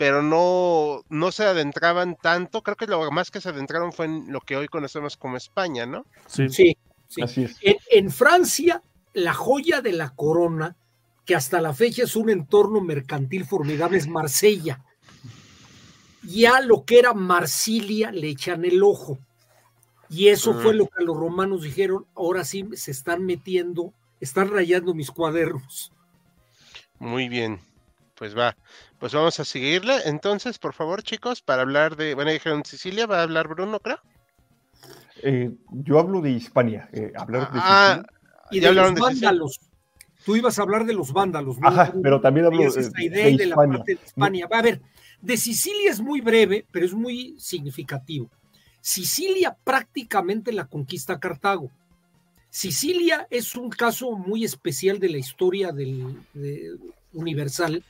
pero no, no se adentraban tanto. Creo que lo más que se adentraron fue en lo que hoy conocemos como España, ¿no? Sí. Sí, sí. Así es. En, en Francia, la joya de la corona, que hasta la fecha es un entorno mercantil formidable, es Marsella. Ya lo que era Marsilia le echan el ojo. Y eso Ah. fue lo que los romanos dijeron, ahora sí se están metiendo, están rayando mis cuadernos. Muy bien, pues va. Pues vamos a seguirle. Entonces, por favor, chicos, para hablar de, bueno, dijeron Sicilia, va a hablar Bruno, creo. Eh, yo hablo de Hispania. eh, hablar de Ah, Sicilia- Y de hablaron los de Sicilia. vándalos. Tú ibas a hablar de los vándalos, ¿no? Ajá, pero también hablo esta idea de y de la parte de Hispania. A ver, de Sicilia es muy breve, pero es muy significativo. Sicilia prácticamente la conquista Cartago. Sicilia es un caso muy especial de la historia del, de- universal,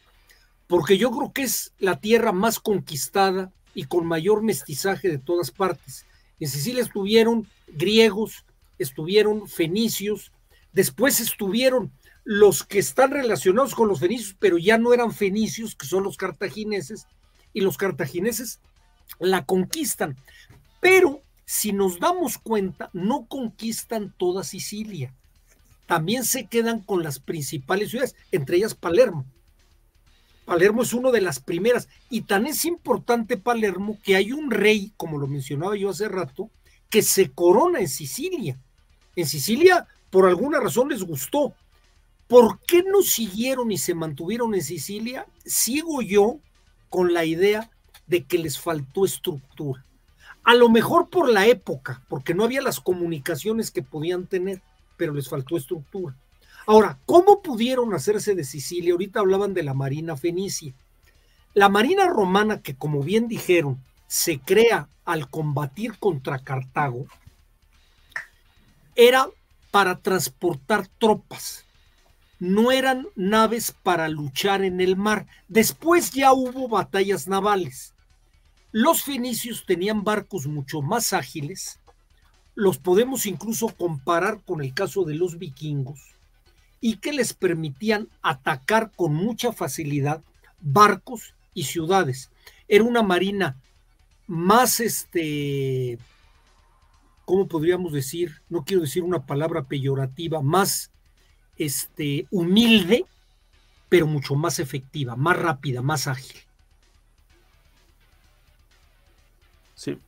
porque yo creo que es la tierra más conquistada y con mayor mestizaje de todas partes. En Sicilia estuvieron griegos, estuvieron fenicios, después estuvieron los que están relacionados con los fenicios, pero ya no eran fenicios, que son los cartagineses, y los cartagineses la conquistan. Pero si nos damos cuenta, no conquistan toda Sicilia. También se quedan con las principales ciudades, entre ellas Palermo. Palermo es una de las primeras, y tan es importante Palermo que hay un rey, como lo mencionaba yo hace rato, que se corona en Sicilia. En Sicilia, por alguna razón les gustó. ¿Por qué no siguieron y se mantuvieron en Sicilia? Sigo yo con la idea de que les faltó estructura. A lo mejor por la época, porque no había las comunicaciones que podían tener, pero les faltó estructura. Ahora, ¿cómo pudieron hacerse de Sicilia? Ahorita hablaban de la Marina Fenicia. La Marina Romana, que como bien dijeron, se crea al combatir contra Cartago, era para transportar tropas. No eran naves para luchar en el mar. Después ya hubo batallas navales. Los fenicios tenían barcos mucho más ágiles. Los podemos incluso comparar con el caso de los vikingos y que les permitían atacar con mucha facilidad barcos y ciudades. Era una marina más, este, ¿cómo podríamos decir? No quiero decir una palabra peyorativa, más este, humilde, pero mucho más efectiva, más rápida, más ágil. Sí.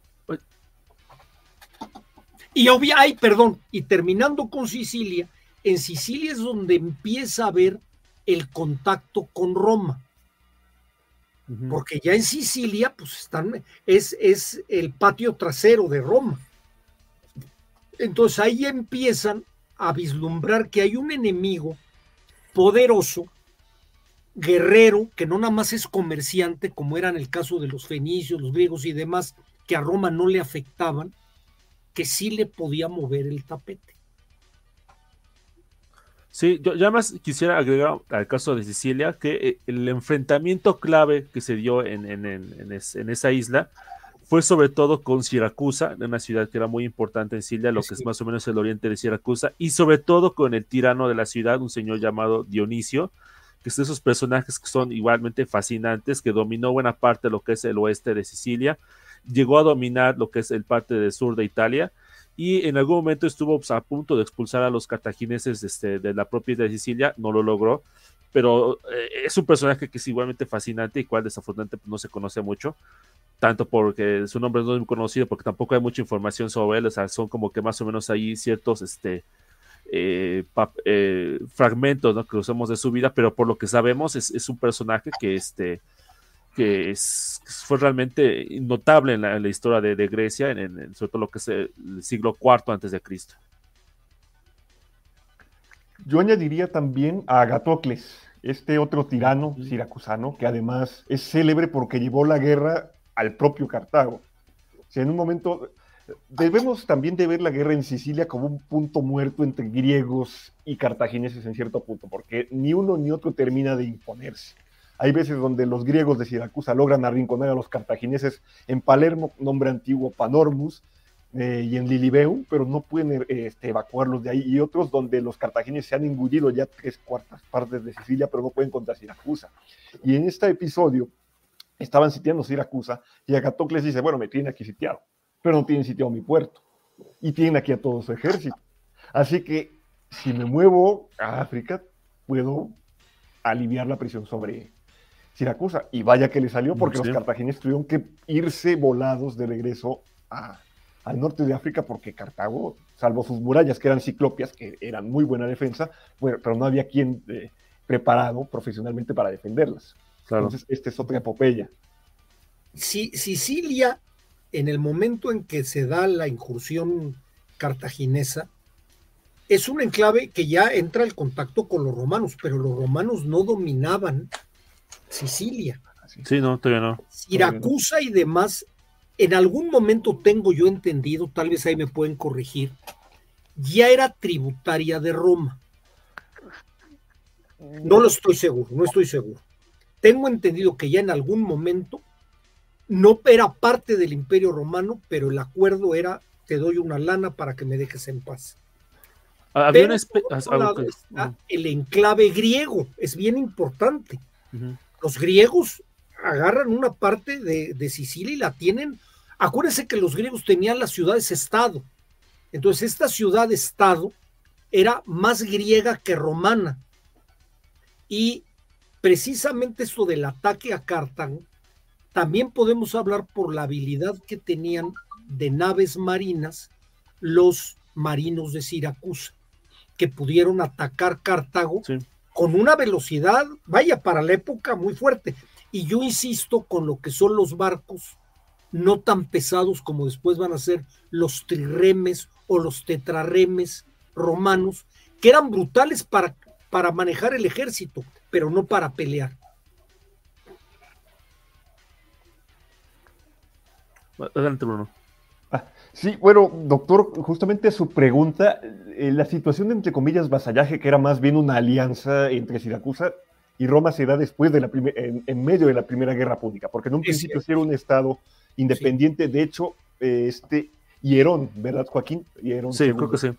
Y obvia, ay, perdón, y terminando con Sicilia, en Sicilia es donde empieza a haber el contacto con Roma. Porque ya en Sicilia, pues están, es, es el patio trasero de Roma. Entonces ahí empiezan a vislumbrar que hay un enemigo poderoso, guerrero, que no nada más es comerciante, como era en el caso de los fenicios, los griegos y demás, que a Roma no le afectaban, que sí le podía mover el tapete. Sí, yo ya más quisiera agregar al caso de Sicilia que eh, el enfrentamiento clave que se dio en, en, esa isla fue sobre todo con Siracusa, una ciudad que era muy importante en Sicilia, lo que es más o menos el oriente de Siracusa, y sobre todo con el tirano de la ciudad, un señor llamado Dionisio, que es de esos personajes que son igualmente fascinantes, que dominó buena parte de lo que es el oeste de Sicilia, llegó a dominar lo que es el parte del sur de Italia, y en algún momento estuvo pues, a punto de expulsar a los cartagineses este, de la propia de Sicilia, no lo logró, pero eh, es un personaje que es igualmente fascinante y cual desafortunadamente pues, no se conoce mucho, tanto porque su nombre no es muy conocido, porque tampoco hay mucha información sobre él, o sea, son como que más o menos ahí ciertos este, eh, eh, fragmentos que usamos de su vida, pero por lo que sabemos es, es un personaje que este, que es, fue realmente notable en la, historia de, Grecia, en, sobre todo lo que es el siglo IV antes de Cristo. Yo añadiría también a Agatocles, este otro tirano siracusano, que además es célebre porque llevó la guerra al propio Cartago. O sea, en un momento debemos también de ver la guerra en Sicilia como un punto muerto entre griegos y cartagineses en cierto punto, porque ni uno ni otro termina de imponerse. Hay veces donde los griegos de Siracusa logran arrinconar a los cartagineses en Palermo, nombre antiguo Panormus, eh, y en Lilibeum, pero no pueden este, evacuarlos de ahí. Y otros donde los cartagineses se han engullido ya tres cuartas partes de Sicilia, pero no pueden contra Siracusa. Y en este episodio estaban sitiando Siracusa y Agatocles dice, bueno, me tienen aquí sitiado, pero no tienen sitiado mi puerto. Y tienen aquí a todo su ejército. Así que si me muevo a África, puedo aliviar la prisión sobre Siracusa. Y vaya que le salió porque los cartagineses tuvieron que irse volados de regreso al norte de África porque Cartago, salvo sus murallas que eran ciclopias, que eran muy buena defensa, pero no había quien eh, preparado profesionalmente para defenderlas. Entonces, esta es otra epopeya. Si, Sicilia, en el momento en que se da la incursión cartaginesa, es un enclave que ya entra el contacto con los romanos, pero los romanos no dominaban Sicilia. Sí, no, todavía no. Siracusa y demás, en algún momento tengo yo entendido, tal vez ahí me pueden corregir, ya era tributaria de Roma. No lo estoy seguro, no estoy seguro. Tengo entendido que ya en algún momento no era parte del imperio romano, pero el acuerdo era, te doy una lana para que me dejes en paz. Había el enclave griego, es bien importante los griegos agarran una parte de, Sicilia y la tienen. Acuérdense que los griegos tenían las ciudades-estado. Entonces, esta ciudad-estado era más griega que romana. Y precisamente esto del ataque a Cartago, también podemos hablar por la habilidad que tenían de naves marinas los marinos de Siracusa, que pudieron atacar Cartago con una velocidad, vaya, para la época muy fuerte. Y yo insisto con lo que son los barcos, no tan pesados como después van a ser los trirremes o los tetrarremes romanos, que eran brutales para, para manejar el ejército, pero no para pelear. Adelante, Bruno. Sí, bueno, doctor, justamente su pregunta, eh, la situación de, entre comillas, vasallaje, que era más bien una alianza entre Siracusa y Roma, se da después de la en, medio de la Primera Guerra Pública, porque en un principio sí era un Estado independiente, de hecho, eh, este Hierón, ¿verdad, Joaquín? Hierón sí, creo que sí.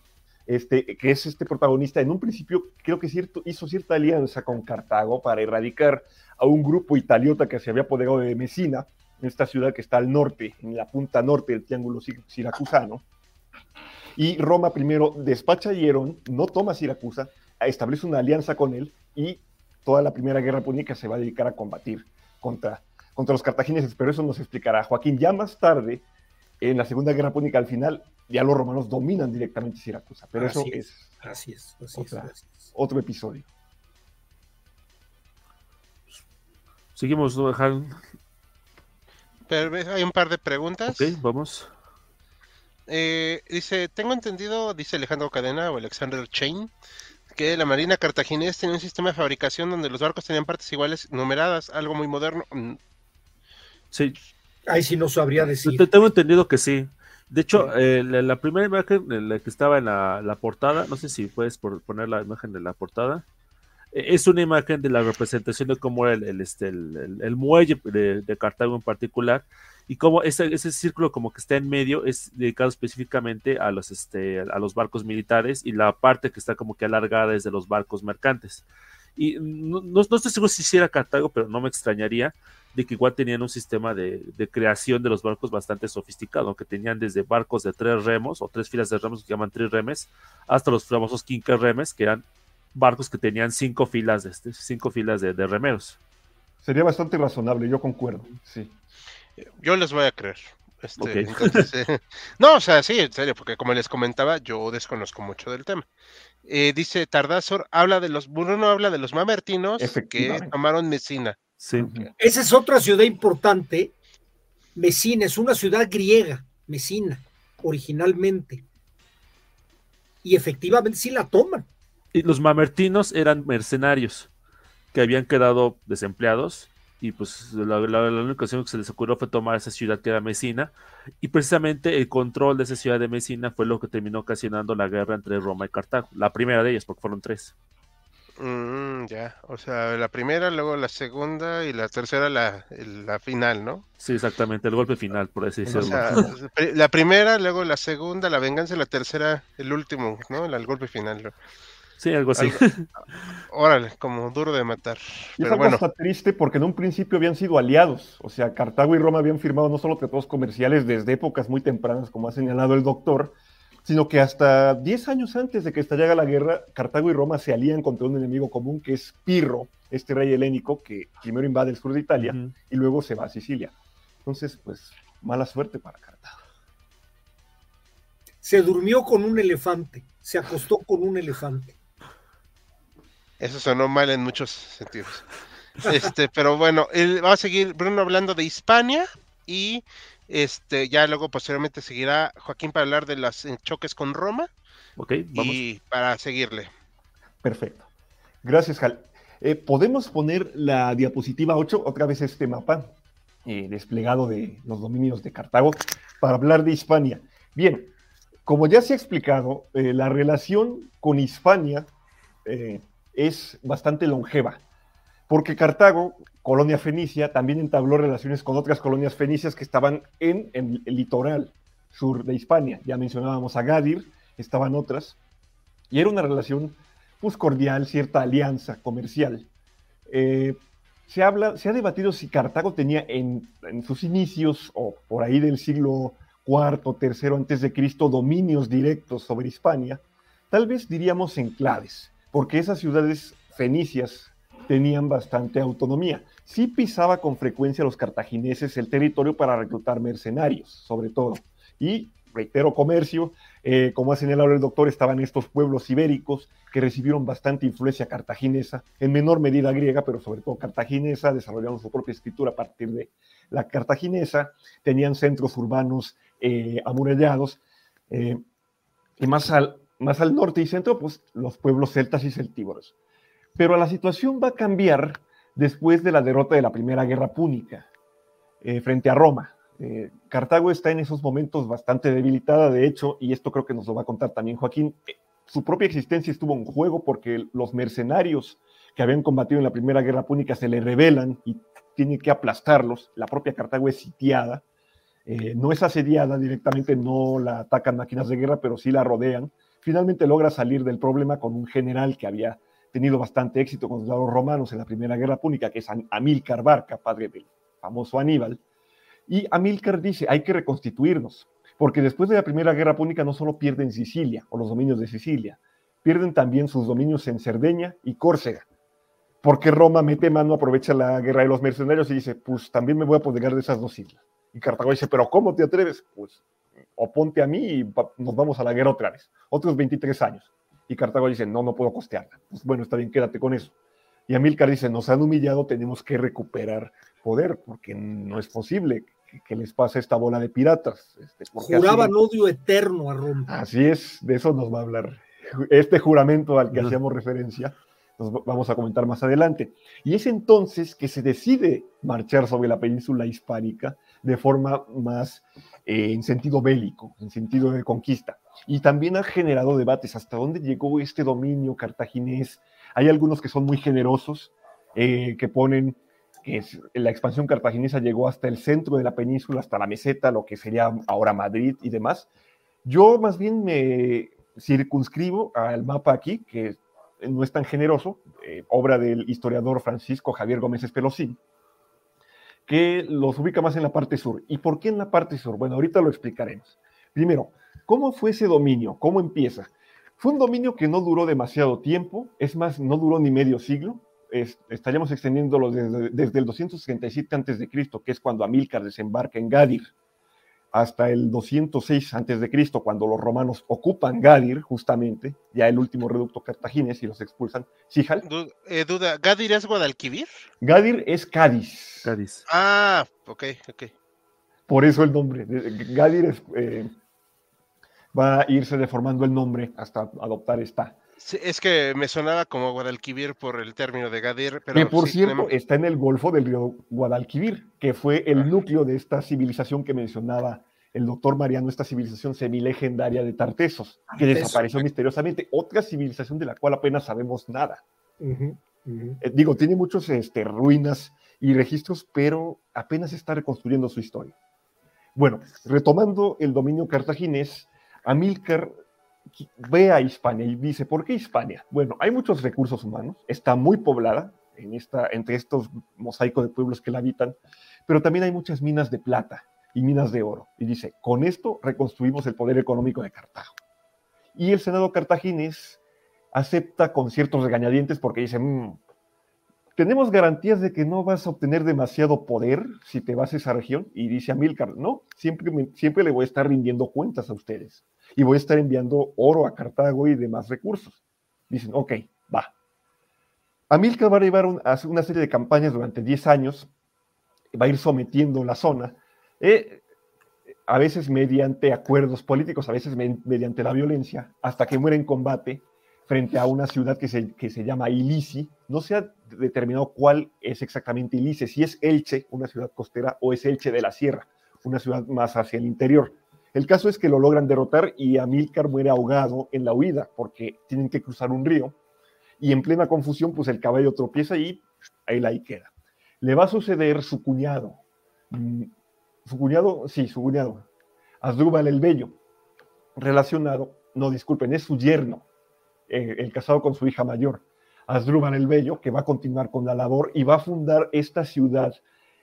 Este, que es este protagonista, en un principio creo que cierto, hizo cierta alianza con Cartago para erradicar a un grupo italiota que se había apoderado de Mesina, esta ciudad que está al norte, en la punta norte del triángulo siracusano. Y Roma primero despacha a Hierón, no toma Siracusa, establece una alianza con él y toda la primera guerra púnica se va a dedicar a combatir contra, contra los cartagineses, pero eso nos explicará Joaquín. Ya más tarde, en la segunda guerra púnica, al final, ya los romanos dominan directamente Siracusa, pero Así eso es. es Así es, así es, Otra. así es. otro episodio. Seguimos, ¿no, Han? Pero hay un par de preguntas. Ok, vamos. Eh, dice, tengo entendido, dice Alejandro Cadena o Alexander Chain, que la Marina cartaginés tenía un sistema de fabricación donde los barcos tenían partes iguales numeradas, algo muy moderno. Mm, Sí, Ahí sí no sabría decir. te- tengo entendido que sí. De hecho, eh, la, la primera imagen, la que estaba en la, la portada, no sé si puedes por- poner la imagen de la portada, es una imagen de la representación de cómo era el, el, este, el, el- el muelle de, Cartago en particular y cómo ese, ese círculo como que está en medio es dedicado específicamente a los, este, a los barcos militares y la parte que está como que alargada es de los barcos mercantes. Y no, no, no estoy seguro si sí era Cartago, pero no me extrañaría de que igual tenían un sistema de, de creación de los barcos bastante sofisticado, que tenían desde barcos de tres remos o tres filas de remos que llaman triremes, hasta los famosos quinquerremes, que eran barcos que tenían cinco filas de, este, cinco filas de, de remeros. Sería bastante razonable, yo concuerdo. Sí. Yo les voy a creer. Este, entonces, eh, [LAUGHS] no, o sea, sí, en serio, porque como les comentaba, yo desconozco mucho del tema. Eh, dice Tardazor, habla de los, Bruno habla de los mamertinos que tomaron Messina. Sí. Esa es otra ciudad importante. Mesina es una ciudad griega, Mesina, originalmente. Y efectivamente sí la toman. Y los mamertinos eran mercenarios que habían quedado desempleados y pues la, la- la única ocasión que se les ocurrió fue tomar esa ciudad que era Mesina y precisamente el control de esa ciudad de Mesina fue lo que terminó ocasionando la guerra entre Roma y Cartago, la primera de ellas porque fueron tres. Mm, ya, o sea, la primera, luego la segunda y la tercera la, la final, ¿no? Sí, exactamente, el golpe final, por así O decirlo. sea, [LAUGHS] pri- la primera, luego la segunda, la venganza y la tercera, el último, ¿no? El, el golpe final. ¿no? Sí, algo así. [LAUGHS] Órale, como duro de matar. Y es Pero algo bueno, hasta triste porque en un principio habían sido aliados. O sea, Cartago y Roma habían firmado no solo tratados comerciales desde épocas muy tempranas, como ha señalado el doctor, sino que hasta 10 años antes de que estallara la guerra, Cartago y Roma se alían contra un enemigo común que es Pirro, este rey helénico que primero invade el sur de Italia y luego se va a Sicilia. Entonces, pues, mala suerte para Cartago. Se durmió con un elefante, se acostó con un elefante. Eso sonó mal en muchos sentidos. Este, pero bueno, él va a seguir Bruno hablando de Hispania y este ya luego posteriormente seguirá Joaquín para hablar de los eh, choques con Roma Ok, vamos. y para seguirle. Perfecto. Gracias, Hal. Eh, Podemos poner la diapositiva 8, otra vez este mapa eh, desplegado de los dominios de Cartago, para hablar de Hispania. Bien, como ya se ha explicado, eh, la relación con Hispania eh, es bastante longeva, porque Cartago, colonia fenicia, también entabló relaciones con otras colonias fenicias que estaban en, el litoral sur de Hispania. Ya mencionábamos a Gadir, estaban otras, y era una relación pues, cordial, cierta alianza comercial. Eh, se, habla, se ha debatido si Cartago tenía en, en sus inicios o por ahí del siglo IV, III antes de Cristo dominios directos sobre Hispania, tal vez diríamos enclaves, porque esas ciudades fenicias tenían bastante autonomía. Sí pisaba con frecuencia los cartagineses el territorio para reclutar mercenarios, sobre todo. Y, reitero, comercio, eh, como ha señalado el doctor, estaban estos pueblos ibéricos que recibieron bastante influencia cartaginesa, en menor medida griega, pero sobre todo cartaginesa, desarrollaron su propia escritura a partir de la cartaginesa, tenían centros urbanos eh, amurallados, eh, y más al, más al norte y centro, pues los pueblos celtas y celtíberos. Pero la situación va a cambiar después de la derrota de la Primera Guerra Púnica eh, frente a Roma. Eh, Cartago está en esos momentos bastante debilitada, de hecho, y esto creo que nos lo va a contar también Joaquín, eh, su propia existencia estuvo en juego porque los mercenarios que habían combatido en la Primera Guerra Púnica se le rebelan y tiene que aplastarlos. La propia Cartago es sitiada, eh, no es asediada directamente, no la atacan máquinas de guerra, pero sí la rodean. Finalmente logra salir del problema con un general que había tenido bastante éxito con los romanos en la Primera Guerra Púnica, que es Amílcar Barca, padre del famoso Aníbal. Y Amílcar dice, hay que reconstituirnos, porque después de la Primera Guerra Púnica no solo pierden Sicilia o los dominios de Sicilia, pierden también sus dominios en Cerdeña y Córcega, porque Roma mete mano, aprovecha la guerra de los mercenarios y dice, pues también me voy a apoderar de esas dos islas. Y Cartago dice, pero ¿cómo te atreves? Pues o ponte a mí y nos vamos a la guerra otra vez. Otros 23 años. Y Cartago dice, no, no puedo costearla. Pues bueno, está bien, quédate con eso. Y Amílcar dice, nos han humillado, tenemos que recuperar poder, porque no es posible que, les pase esta bola de piratas. Este, Juraban odio eterno a Roma. Así es, de eso nos va a hablar este juramento al que hacíamos referencia nos vamos a comentar más adelante. Y es entonces que se decide marchar sobre la península hispánica de forma más eh, en sentido bélico, en sentido de conquista. Y también ha generado debates hasta dónde llegó este dominio cartaginés. Hay algunos que son muy generosos, eh, que ponen que la expansión cartaginesa llegó hasta el centro de la península, hasta la meseta, lo que sería ahora Madrid y demás. Yo más bien me circunscribo al mapa aquí, que no es tan generoso, eh, obra del historiador Francisco Javier Gómez Espelosín, que los ubica más en la parte sur. ¿Y por qué en la parte sur? Bueno, ahorita lo explicaremos. Primero, ¿cómo fue ese dominio? ¿Cómo empieza? Fue un dominio que no duró demasiado tiempo, es más, no duró ni medio siglo. estaríamos extendiéndolo desde, desde el 267 a.C., que es cuando Amílcar desembarca en Gadir hasta el 206 a.C., cuando los romanos ocupan Gadir, justamente, ya el último reducto cartaginés y los expulsan. ¿Sí, eh, duda, ¿Gadir es Guadalquivir? Gadir es Cádiz. Cádiz. Ah, ok, ok. Por eso el nombre. Gadir eh, va a irse deformando el nombre hasta adoptar esta. Es que me sonaba como Guadalquivir por el término de Gadir. Pero que por cierto está en el golfo del río Guadalquivir, que fue el núcleo de esta civilización que mencionaba el doctor Mariano, esta civilización semilegendaria de Tartesos, que desapareció misteriosamente, otra civilización de la cual apenas sabemos nada. Eh, digo, tiene muchos este, ruinas y registros, pero apenas está reconstruyendo su historia. Bueno, retomando el dominio cartaginés, Amílcar ve a Hispania y dice, ¿por qué Hispania? Bueno, hay muchos recursos humanos, está muy poblada en esta, entre estos mosaicos de pueblos que la habitan, pero también hay muchas minas de plata y minas de oro. Y dice, con esto reconstruimos el poder económico de Cartago. Y el Senado cartaginés acepta con ciertos regañadientes porque dice, mm, tenemos garantías de que no vas a obtener demasiado poder si te vas a esa región. Y dice Amílcar, no, siempre, siempre le voy a estar rindiendo cuentas a ustedes. Y voy a estar enviando oro a Cartago y demás recursos. Dicen, ok, va. Amílcar va a llevar una serie de campañas durante 10 años, va a ir sometiendo la zona eh, a veces mediante acuerdos políticos, a veces mediante la violencia, hasta que muere en combate frente a una ciudad que se, que se llama Ilisi. No se ha determinado cuál es exactamente Ilisi, si es Elche, una ciudad costera, o es Elche de la Sierra, una ciudad más hacia el interior. El caso es que lo logran derrotar y Amílcar muere ahogado en la huida porque tienen que cruzar un río y en plena confusión pues el caballo tropieza y ahí la ahí queda. Le va a suceder su cuñado, mm, su cuñado, sí, su cuñado, Asdrúbal el Bello, relacionado, no disculpen, es su yerno, eh, el casado con su hija mayor, Asdrúbal el Bello, que va a continuar con la labor y va a fundar esta ciudad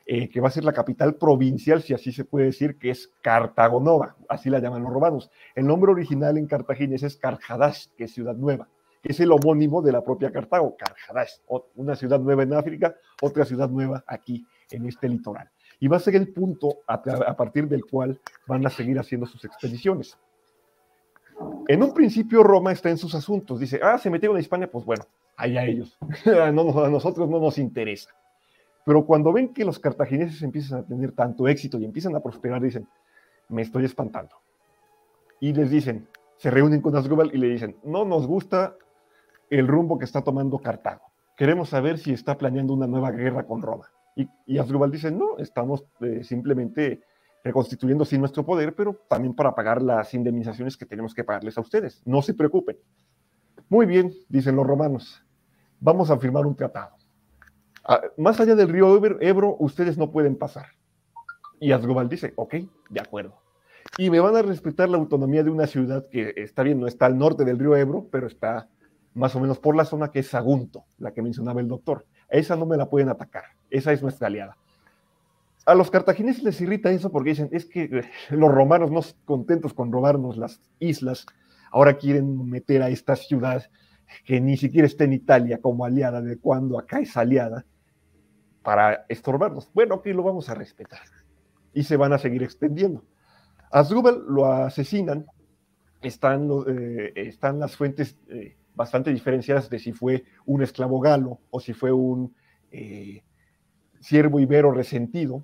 eh, que va a ser la capital provincial, si así se puede decir, que es Cartagonova, así la llaman los romanos. El nombre original en cartaginés es Carhadash, que es ciudad nueva, que es el homónimo de la propia Cartago, Carhadash, una ciudad nueva en África, otra ciudad nueva aquí en este litoral y va a ser el punto a, partir del cual van a seguir haciendo sus expediciones. En un principio Roma está en sus asuntos, dice, ah, se metieron a España, pues bueno, allá ellos, [LAUGHS] a nosotros no nos interesa. Pero cuando ven que los cartagineses empiezan a tener tanto éxito y empiezan a prosperar, dicen, me estoy espantando. Y les dicen, se reúnen con Asdrúbal y le dicen, no nos gusta el rumbo que está tomando Cartago. Queremos saber si está planeando una nueva guerra con Roma. Y, y dice, no, estamos eh, simplemente reconstituyendo sin nuestro poder, pero también para pagar las indemnizaciones que tenemos que pagarles a ustedes. No se preocupen. Muy bien, dicen los romanos, vamos a firmar un tratado. Ah, más allá del río Ebro, ustedes no pueden pasar. Y Asdrúbal dice, ok, de acuerdo. Y me van a respetar la autonomía de una ciudad que está bien, no está al norte del río Ebro, pero está más o menos por la zona que es Sagunto, la que mencionaba el doctor. Esa no me la pueden atacar. Esa es nuestra aliada. A los cartagineses les irrita eso porque dicen, es que eh, los romanos no contentos con robarnos las islas, ahora quieren meter a esta ciudad que ni siquiera está en Italia como aliada, de cuando acá es aliada, para estorbarnos. Bueno, aquí lo vamos a respetar. Y se van a seguir extendiendo. Asdrúbal lo asesinan, están, eh, las fuentes eh, bastante diferenciadas de si fue un esclavo galo o si fue un eh, siervo ibero resentido,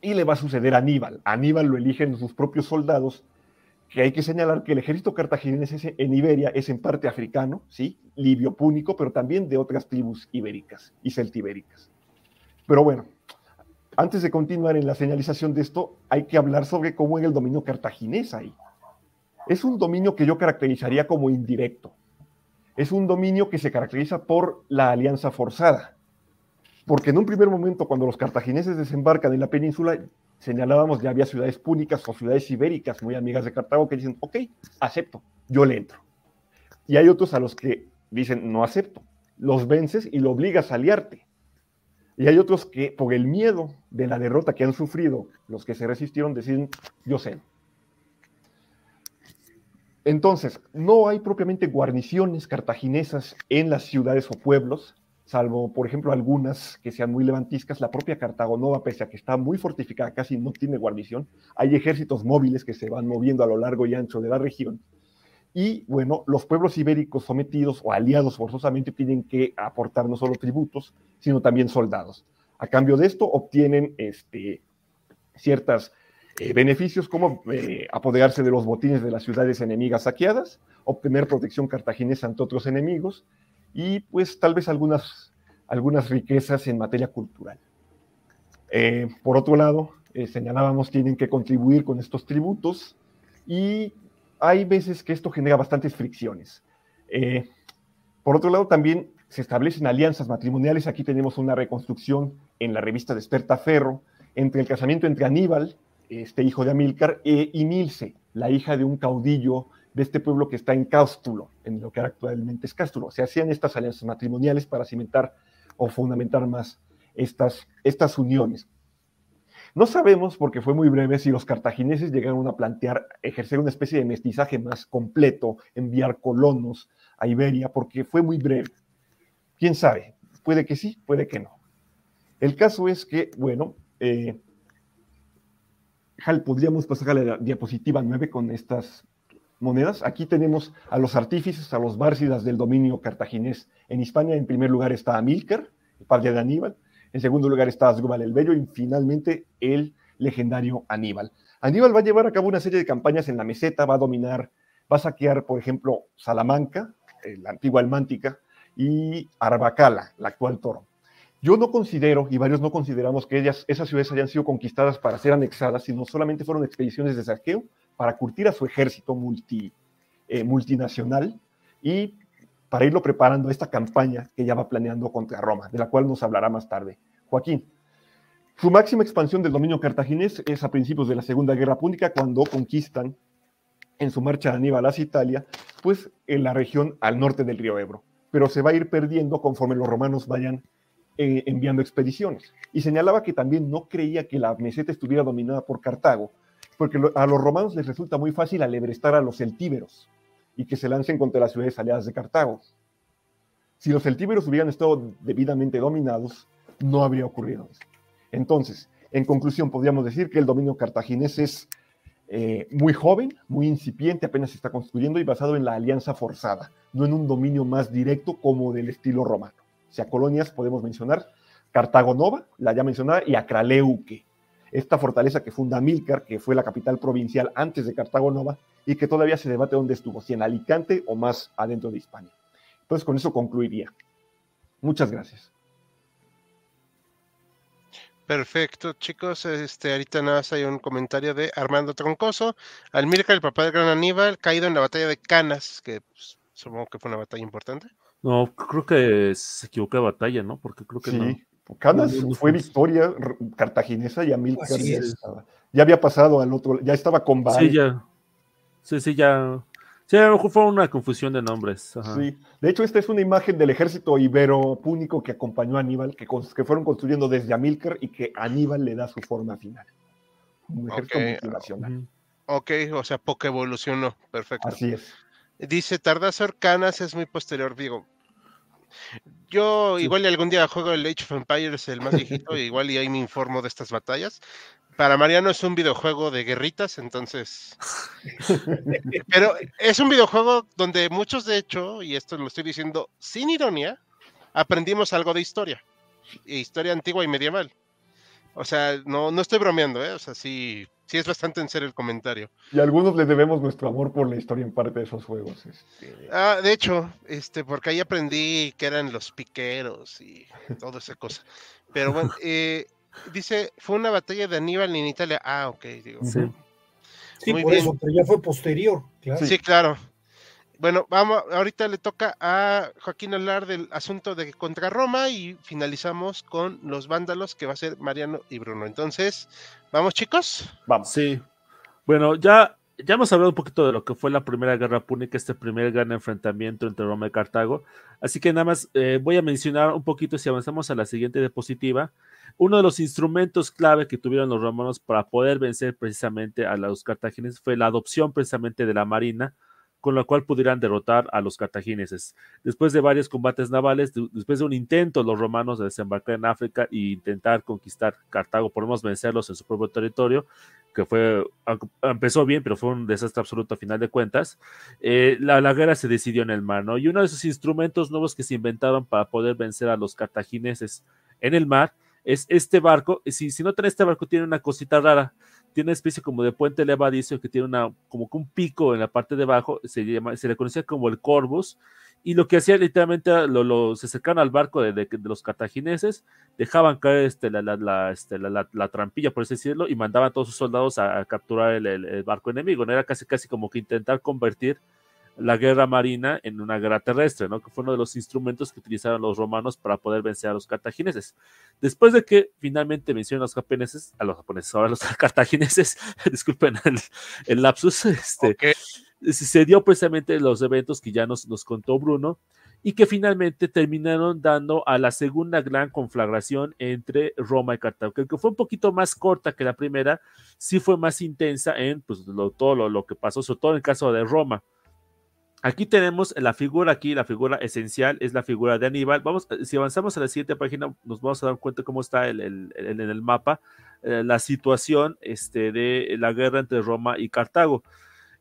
y le va a suceder a Aníbal. Aníbal lo eligen sus propios soldados, que hay que señalar que el ejército cartaginés en Iberia es en parte africano, ¿sí? libio púnico, pero también de otras tribus ibéricas y celtibéricas. Pero bueno, antes de continuar en la señalización de esto, hay que hablar sobre cómo era el dominio cartaginés ahí. Es un dominio que yo caracterizaría como indirecto. Es un dominio que se caracteriza por la alianza forzada. Porque en un primer momento, cuando los cartagineses desembarcan en la península, señalábamos ya había ciudades púnicas o ciudades ibéricas muy amigas de Cartago que dicen, ok, acepto, yo le entro. Y hay otros a los que dicen, no acepto, los vences y lo obligas a aliarte. Y hay otros que por el miedo de la derrota que han sufrido, los que se resistieron deciden, yo sé. Entonces, no hay propiamente guarniciones cartaginesas en las ciudades o pueblos, salvo, por ejemplo, algunas que sean muy levantiscas, la propia Cartago Nova, pese a que está muy fortificada, casi no tiene guarnición, hay ejércitos móviles que se van moviendo a lo largo y ancho de la región. Y bueno, los pueblos ibéricos sometidos o aliados forzosamente tienen que aportar no solo tributos, sino también soldados. A cambio de esto obtienen este, ciertos eh, beneficios como eh, apoderarse de los botines de las ciudades enemigas saqueadas, obtener protección cartaginesa ante otros enemigos, y pues tal vez algunas, algunas riquezas en materia cultural. Eh, por otro lado, eh, señalábamos, tienen que contribuir con estos tributos y hay veces que esto genera bastantes fricciones. Eh, por otro lado, también se establecen alianzas matrimoniales. Aquí tenemos una reconstrucción en la revista Despertaferro entre el casamiento entre Aníbal, este hijo de Amílcar, e Inilce, la hija de un caudillo de este pueblo que está en Cástulo, en lo que actualmente es Cástulo. Se hacían estas alianzas matrimoniales para cimentar o fundamentar más estas uniones. No sabemos, porque fue muy breve, si los cartagineses llegaron a plantear ejercer una especie de mestizaje más completo, enviar colonos a Iberia, porque fue muy breve. ¿Quién sabe? Puede que sí, puede que no. El caso es que, bueno, eh, podríamos pasar a la diapositiva 9 con estas monedas. Aquí tenemos a los artífices, a los bárcidas del dominio cartaginés. En Hispania, en primer lugar, está Amílcar, el padre de Aníbal. En segundo lugar está Asdrúbal el Bello y finalmente el legendario Aníbal. Aníbal va a llevar a cabo una serie de campañas en la meseta, va a dominar, va a saquear, por ejemplo, Salamanca, eh, la antigua Almántica, y Arbacala, la actual Toro. Yo no considero, y varios no consideramos que esas ciudades hayan sido conquistadas para ser anexadas, sino solamente fueron expediciones de saqueo para curtir a su ejército eh, multinacional y para irlo preparando esta campaña que ya va planeando contra Roma, de la cual nos hablará más tarde. Joaquín, su máxima expansión del dominio cartaginés es a principios de la Segunda Guerra Púnica, cuando conquistan en su marcha Aníbal hacia Italia, pues en la región al norte del río Ebro. Pero se va a ir perdiendo conforme los romanos vayan eh, enviando expediciones. Y señalaba que también no creía que la meseta estuviera dominada por Cartago, porque a los romanos les resulta muy fácil alebrestar a los celtíberos y que se lancen contra las ciudades aliadas de Cartago. Si los celtíberos hubieran estado debidamente dominados, no habría ocurrido eso. Entonces, en conclusión, podríamos decir que el dominio cartaginés es eh, muy joven, muy incipiente, apenas se está construyendo y basado en la alianza forzada, no en un dominio más directo como del estilo romano. O sea, colonias podemos mencionar Cartago Nova, la ya mencionada, y Acraleuque, esta fortaleza que funda Milcar, que fue la capital provincial antes de Cartago Nova, y que todavía se debate dónde estuvo, si en Alicante o más adentro de Hispania. Entonces, con eso concluiría. Muchas gracias. Perfecto, chicos. Este, ahorita nada más hay un comentario de Armando Troncoso. Almirca, el papá del gran Aníbal, caído en la batalla de Canas, que pues, supongo que fue una batalla importante. No, creo que se equivocó de batalla, ¿no? Porque creo que no. Canas fue victoria cartaginesa y Amílcar ya había pasado al otro, ya estaba con Sí, ya. Sí, sí, ya. Sí, a lo mejor fue una confusión de nombres. Sí, de hecho, esta es una imagen del ejército ibero púnico que acompañó a Aníbal, que, que fueron construyendo desde Amílcar y que Aníbal le da su forma final. Un ejército multinacional. Ok, o sea, poco evolucionó. Perfecto. Así es. Dice Tardazor Canas es muy posterior, digo, yo igual y algún día juego el Age of Empires, el más viejito, [LAUGHS] igual y ahí me informo de estas batallas. para Mariano es un videojuego de guerritas, entonces. [LAUGHS] Pero es un videojuego donde muchos, de hecho, y esto lo estoy diciendo sin ironía, aprendimos algo de historia. Historia antigua y medieval. O sea, no, no estoy bromeando, ¿eh? O sea, sí, sí es bastante en serio el comentario. Y a algunos les debemos nuestro amor por la historia en parte de esos juegos. Este... Ah, de hecho, este, porque ahí aprendí que eran los piqueros y toda esa cosa. Pero bueno, eh, dice, fue una batalla de Aníbal en Italia. Ah, ok, digo. Sí, sí por eso, pero ya fue posterior. Claro. Sí, claro. Bueno, vamos, ahorita le toca a Joaquín hablar del asunto de contra Roma y finalizamos con los vándalos que va a ser Mariano y Bruno. Entonces, ¿vamos chicos? Vamos. Sí. Bueno, ya, ya hemos hablado un poquito de lo que fue la primera guerra púnica, este primer gran enfrentamiento entre Roma y Cartago. Así que nada más eh, voy a mencionar un poquito si avanzamos a la siguiente diapositiva. Uno de los instrumentos clave que tuvieron los romanos para poder vencer precisamente a los cartagineses fue la adopción precisamente de la marina con la cual pudieran derrotar a los cartagineses. Después de varios combates navales, después de un intento los romanos de desembarcar en África e intentar conquistar Cartago, podemos vencerlos en su propio territorio, que fue, empezó bien, pero fue un desastre absoluto a final de cuentas, eh, la, la, guerra se decidió en el mar, ¿no? Y uno de esos instrumentos nuevos que se inventaron para poder vencer a los cartagineses en el mar es este barco, si, si no tiene este barco, tiene una cosita rara, tiene una especie como de puente levadizo que tiene una, como que un pico en la parte de abajo, se, llama, se le conocía como el Corvus, y lo que hacía literalmente, lo, lo, se acercaban al barco de, de, los cartagineses, dejaban caer este, la, la, este, la, trampilla, por así decirlo, y mandaban a todos sus soldados a, capturar el, el, barco enemigo, ¿no? Era casi, casi como que intentar convertir la guerra marina en una guerra terrestre, ¿no? que fue uno de los instrumentos que utilizaron los romanos para poder vencer a los cartagineses. Después de que finalmente vencieron a los japoneses, a los japoneses, ahora a los [LAUGHS] cartagineses, [LAUGHS] disculpen el, el lapsus, este, okay. se dio precisamente los eventos que ya nos, nos contó Bruno y que finalmente terminaron dando a la segunda gran conflagración entre Roma y Cartago, que fue un poquito más corta que la primera, sí fue más intensa en pues, lo, todo lo, lo que pasó, sobre todo en el caso de Roma. Aquí tenemos la figura, aquí la figura esencial es la figura de Aníbal. Vamos, si avanzamos a la siguiente página, nos vamos a dar cuenta cómo está el, el, el, en el mapa eh, la situación este, de la guerra entre Roma y Cartago.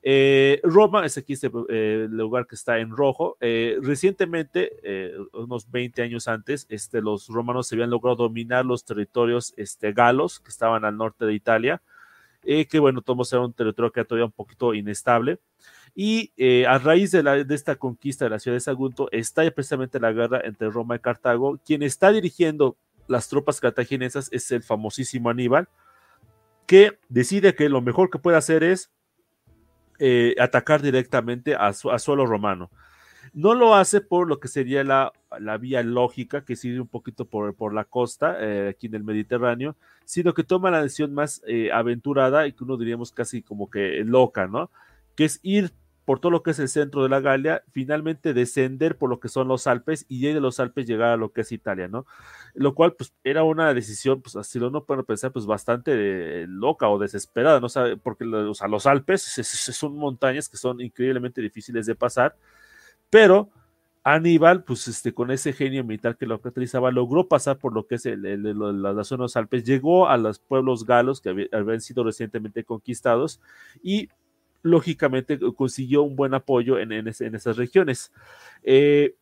Eh, Roma es aquí este, eh, lugar que está en rojo. Eh, recientemente, eh, unos 20 años antes, este, los romanos se habían logrado dominar los territorios este, galos que estaban al norte de Italia, que bueno, todos era un territorio que era todavía un poquito inestable. Y eh, a raíz de, la, de, esta conquista de la ciudad de Sagunto está precisamente la guerra entre Roma y Cartago. Quien está dirigiendo las tropas cartaginesas es el famosísimo Aníbal, que decide que lo mejor que puede hacer es eh, atacar directamente a, a, suelo romano. No lo hace por lo que sería la, la vía lógica, que sigue un poquito por, por la costa, eh, aquí en el Mediterráneo, sino que toma la decisión más aventurada y que uno diríamos casi como que loca, ¿no? Que es ir por todo lo que es el centro de la Galia, finalmente descender por lo que son los Alpes y de los Alpes llegar a lo que es Italia, ¿no? Lo cual, pues, era una decisión, pues, así lo no pueden pensar, pues, bastante de, loca o desesperada, ¿no? O porque los Alpes es, es, son montañas que son increíblemente difíciles de pasar, pero Aníbal, pues, este, con ese genio militar que lo caracterizaba, logró pasar por lo que es el, el, el, la, zona de los Alpes, llegó a los pueblos galos que habían sido recientemente conquistados y lógicamente consiguió un buen apoyo en, en, en esas regiones. Eh,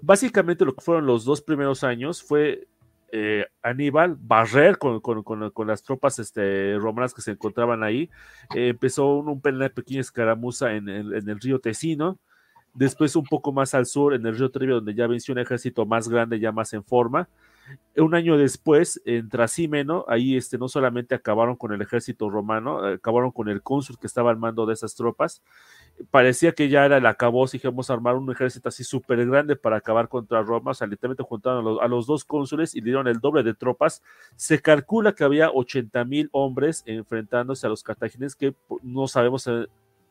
básicamente lo que fueron los dos primeros años fue eh, Aníbal barrer con, con, con, con, las tropas este, romanas que se encontraban ahí. Eh, empezó un, un, una pequeña escaramuza en, en, el río Tesino. Después un poco más al sur, en el río Trevio, donde ya venció un ejército más grande, ya más en forma. Un año después, en Trasímeno, ahí este, no solamente acabaron con el ejército romano, acabaron con el cónsul que estaba al mando de esas tropas. Parecía que ya era el acabó, si armar un ejército así súper grande para acabar contra Roma. O sea, literalmente juntaron a los, a los, dos cónsules y dieron el doble de tropas. Se calcula que había 80 mil hombres enfrentándose a los cartagineses, que no sabemos,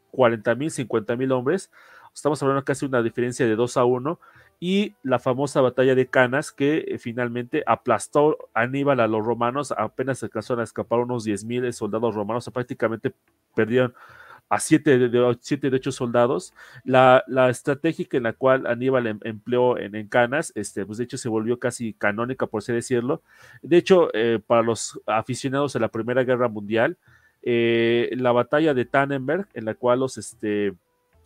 40 eh, mil, 50 mil hombres. Estamos hablando casi una diferencia de 2 a 1 y la famosa batalla de Canas que eh, finalmente aplastó a Aníbal a los romanos, apenas alcanzaron a escapar unos 10.000 soldados romanos, prácticamente perdieron a siete de, siete de ocho soldados. La, la, estrategia en la cual Aníbal em, empleó en, Canas, este, pues de hecho se volvió casi canónica, por así decirlo. De hecho, eh, para los aficionados a la Primera Guerra Mundial, eh, la batalla de Tannenberg, en la cual los, este,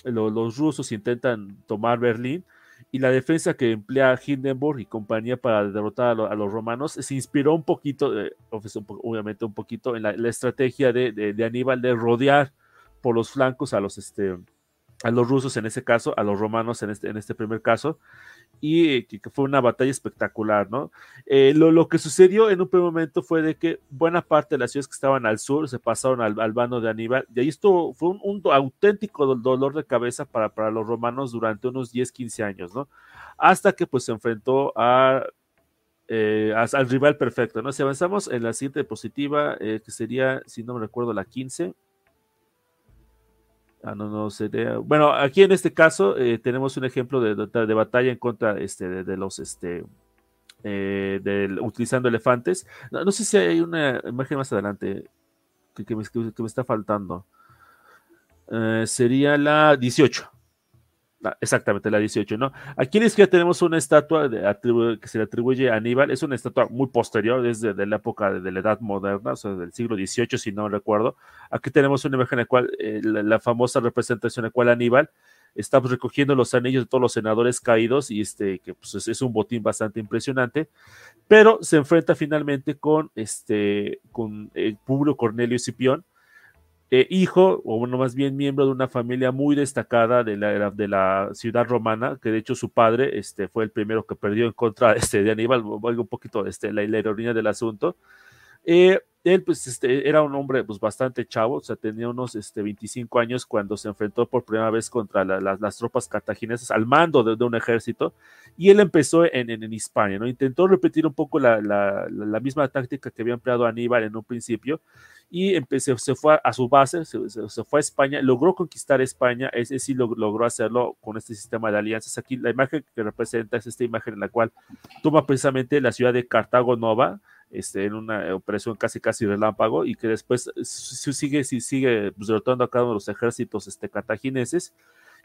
los rusos intentan tomar Berlín, y la defensa que emplea Hindenburg y compañía para derrotar a, los romanos se inspiró un poquito, eh, obviamente un poquito, en la, estrategia de, de, Aníbal de rodear por los flancos a los, este, a los rusos en ese caso, a los romanos en este, en este primer caso, y que, fue una batalla espectacular, ¿no? Eh, lo, lo, que sucedió en un primer momento fue de que buena parte de las ciudades que estaban al sur se pasaron al, al bando de Aníbal, y ahí esto fue un, auténtico dolor de cabeza para, para los romanos durante unos 10, 15 años, ¿no? Hasta que pues se enfrentó a eh, al rival perfecto, ¿no? Si avanzamos en la siguiente diapositiva, eh, que sería, si no me recuerdo, la 15, Ah, no, no. Bueno, aquí en este caso eh, tenemos un ejemplo de, batalla en contra este, de, los este, eh, utilizando elefantes. No, sé si hay una imagen más adelante que, que, me, que me, está faltando. Eh, sería la 18. Exactamente, la 18, ¿no? Aquí en la tenemos una estatua que se le atribuye a Aníbal, es una estatua muy posterior, desde de la época de, la Edad Moderna, o sea, del siglo XVIII, si no recuerdo. Aquí tenemos una imagen en la cual, eh, la, famosa representación en la cual Aníbal está pues, recogiendo los anillos de todos los senadores caídos, y este, que pues, es, un botín bastante impresionante, pero se enfrenta finalmente con, este, con el Publio Cornelio Cipión, eh, hijo, o bueno, más bien miembro de una familia muy destacada de la, de la ciudad romana, que de hecho su padre este, fue el primero que perdió en contra [LAUGHS] este, de Aníbal, algo un poquito este, la, la ironía del asunto. Eh, él pues este, era un hombre pues bastante chavo, o sea, tenía unos este, 25 años cuando se enfrentó por primera vez contra la, la, las tropas cartaginesas al mando de, de, un ejército y él empezó en, en, en Hispania, ¿no? Intentó repetir un poco la, la, misma táctica que había empleado Aníbal en un principio y empecé, se fue a su base, se, se, fue a España, logró conquistar España, ese sí lo, logró hacerlo con este sistema de alianzas. Aquí la imagen que representa es esta imagen en la cual toma precisamente la ciudad de Cartago Nova, este, en una operación casi casi relámpago y que después sigue, sigue pues, derrotando a cada uno de los ejércitos este, cartagineses.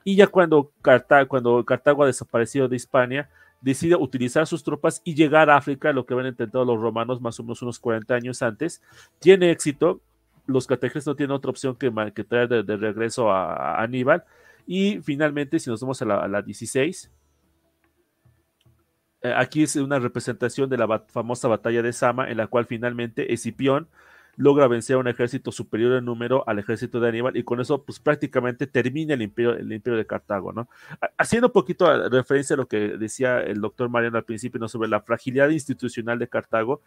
Y ya cuando, Cartago, cuando Cartago ha desaparecido de Hispania, decide utilizar sus tropas y llegar a África, lo que habían intentado los romanos más o menos unos 40 años antes. Tiene éxito, los cartagineses no tienen otra opción que, que traer de, regreso a, Aníbal. Y finalmente, si nos vamos a la, a la 16, eh, aquí es una representación de la famosa batalla de Sama, en la cual finalmente Escipión logra vencer a un ejército superior en número al ejército de Aníbal y con eso pues prácticamente termina el imperio, el imperio de Cartago, ¿no? Haciendo un poquito referencia a lo que decía el doctor Mariano al principio, ¿no? Sobre la fragilidad institucional de Cartago,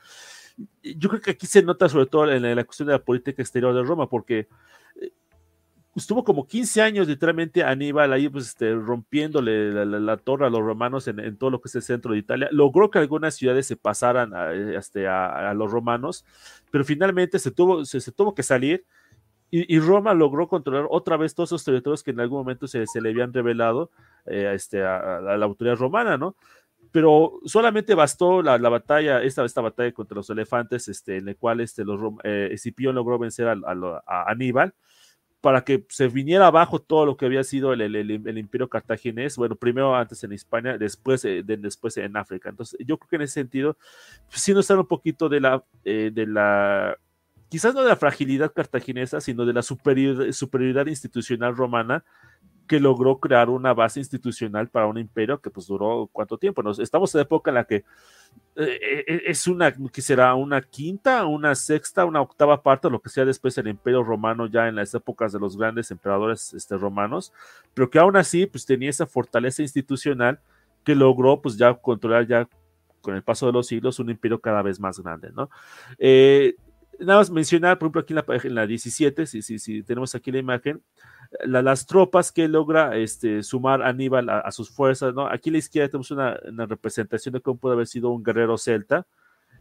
yo creo que aquí se nota sobre todo en la cuestión de la política exterior de Roma, porque eh, estuvo como 15 años literalmente Aníbal ahí pues este, rompiéndole la, la, la, torre a los romanos en, en, todo lo que es el centro de Italia. Logró que algunas ciudades se pasaran a, este, a, a los romanos, pero finalmente se tuvo, se, se tuvo que salir y, y, Roma logró controlar otra vez todos esos territorios que en algún momento se, se le habían revelado eh, este, a, la autoridad romana, ¿no? Pero solamente bastó la, la, batalla, esta, esta batalla contra los elefantes, este, en la cual este, los, eh, Escipión logró vencer a, a Aníbal para que se viniera abajo todo lo que había sido el, el, el, el imperio cartaginés, bueno, primero antes en España, después, eh, de, después en África. Entonces, yo creo que en ese sentido, pues, sí nos un poquito de la, eh, de la, quizás no de la fragilidad cartaginesa, sino de la superioridad, superioridad institucional romana que logró crear una base institucional para un imperio que pues duró cuánto tiempo. Nos, estamos en la época en la que eh, eh, es una, que será una quinta, una sexta, una octava parte lo que sea después el imperio romano ya en las épocas de los grandes emperadores este, romanos, pero que aún así pues tenía esa fortaleza institucional que logró pues ya controlar ya con el paso de los siglos un imperio cada vez más grande, ¿no? Eh, nada más mencionar, por ejemplo, aquí en la, en la 17, si, si, si tenemos aquí la imagen, la, las tropas que logra este, sumar Aníbal a, sus fuerzas, ¿no? Aquí a la izquierda tenemos una, representación de cómo puede haber sido un guerrero celta,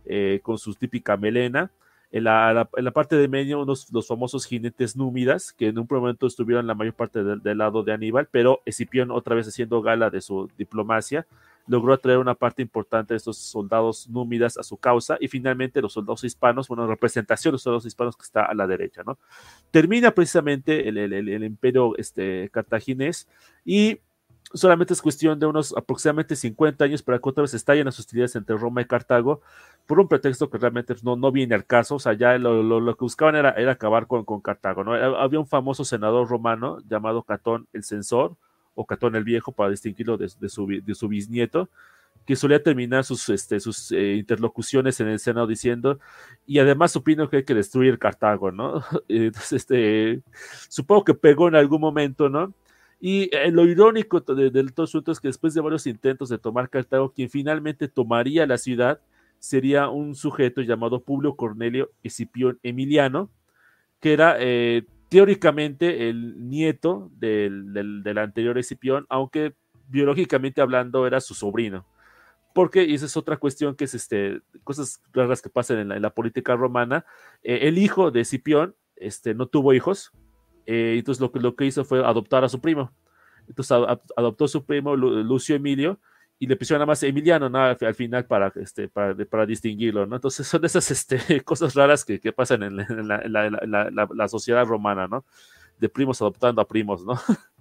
eh, con su típica melena. En la, parte de medio, unos, los famosos jinetes númidas, que en un momento estuvieron la mayor parte del lado de Aníbal, pero Escipión otra vez haciendo gala de su diplomacia, logró atraer una parte importante de estos soldados númidas a su causa y finalmente los soldados hispanos, bueno, representación de los soldados hispanos que está a la derecha, ¿no? Termina precisamente el, el, imperio este, cartaginés y solamente es cuestión de unos aproximadamente 50 años para que otra vez estallen las hostilidades entre Roma y Cartago, por un pretexto que realmente no, no viene al caso, o sea, ya lo, lo, lo que buscaban era, era acabar con, con, Cartago, ¿no? Había un famoso senador romano llamado Catón el Censor, o Catón el Viejo, para distinguirlo de, su, bisnieto, que solía terminar sus, este, eh, interlocuciones en el Senado diciendo, y además opino que hay que destruir Cartago, ¿no? [LAUGHS] Entonces, este, supongo que pegó en algún momento, ¿no? Y eh, lo irónico de, de todo es que después de varios intentos de tomar Cartago, quien finalmente tomaría la ciudad sería un sujeto llamado Publio Cornelio Escipión Emiliano, que era eh, teóricamente el nieto del, del, del, anterior Escipión, aunque biológicamente hablando era su sobrino. Porque, y esa es otra cuestión que es este, cosas raras que pasan en la, política romana, eh, el hijo de Escipión este, no tuvo hijos, eh, entonces lo que, lo que hizo fue adoptar a su primo. Entonces adoptó a su primo Lucio Emilio y le pusieron nada más Emiliano ¿no? al, final para, este, para, para, distinguirlo. ¿no? Entonces [LAUGHS] son esas este, [LAUGHS] cosas raras que, que pasan en, en, la, en, la, la, la, sociedad romana, ¿no? De primos adoptando a primos, ¿no? [LAUGHS]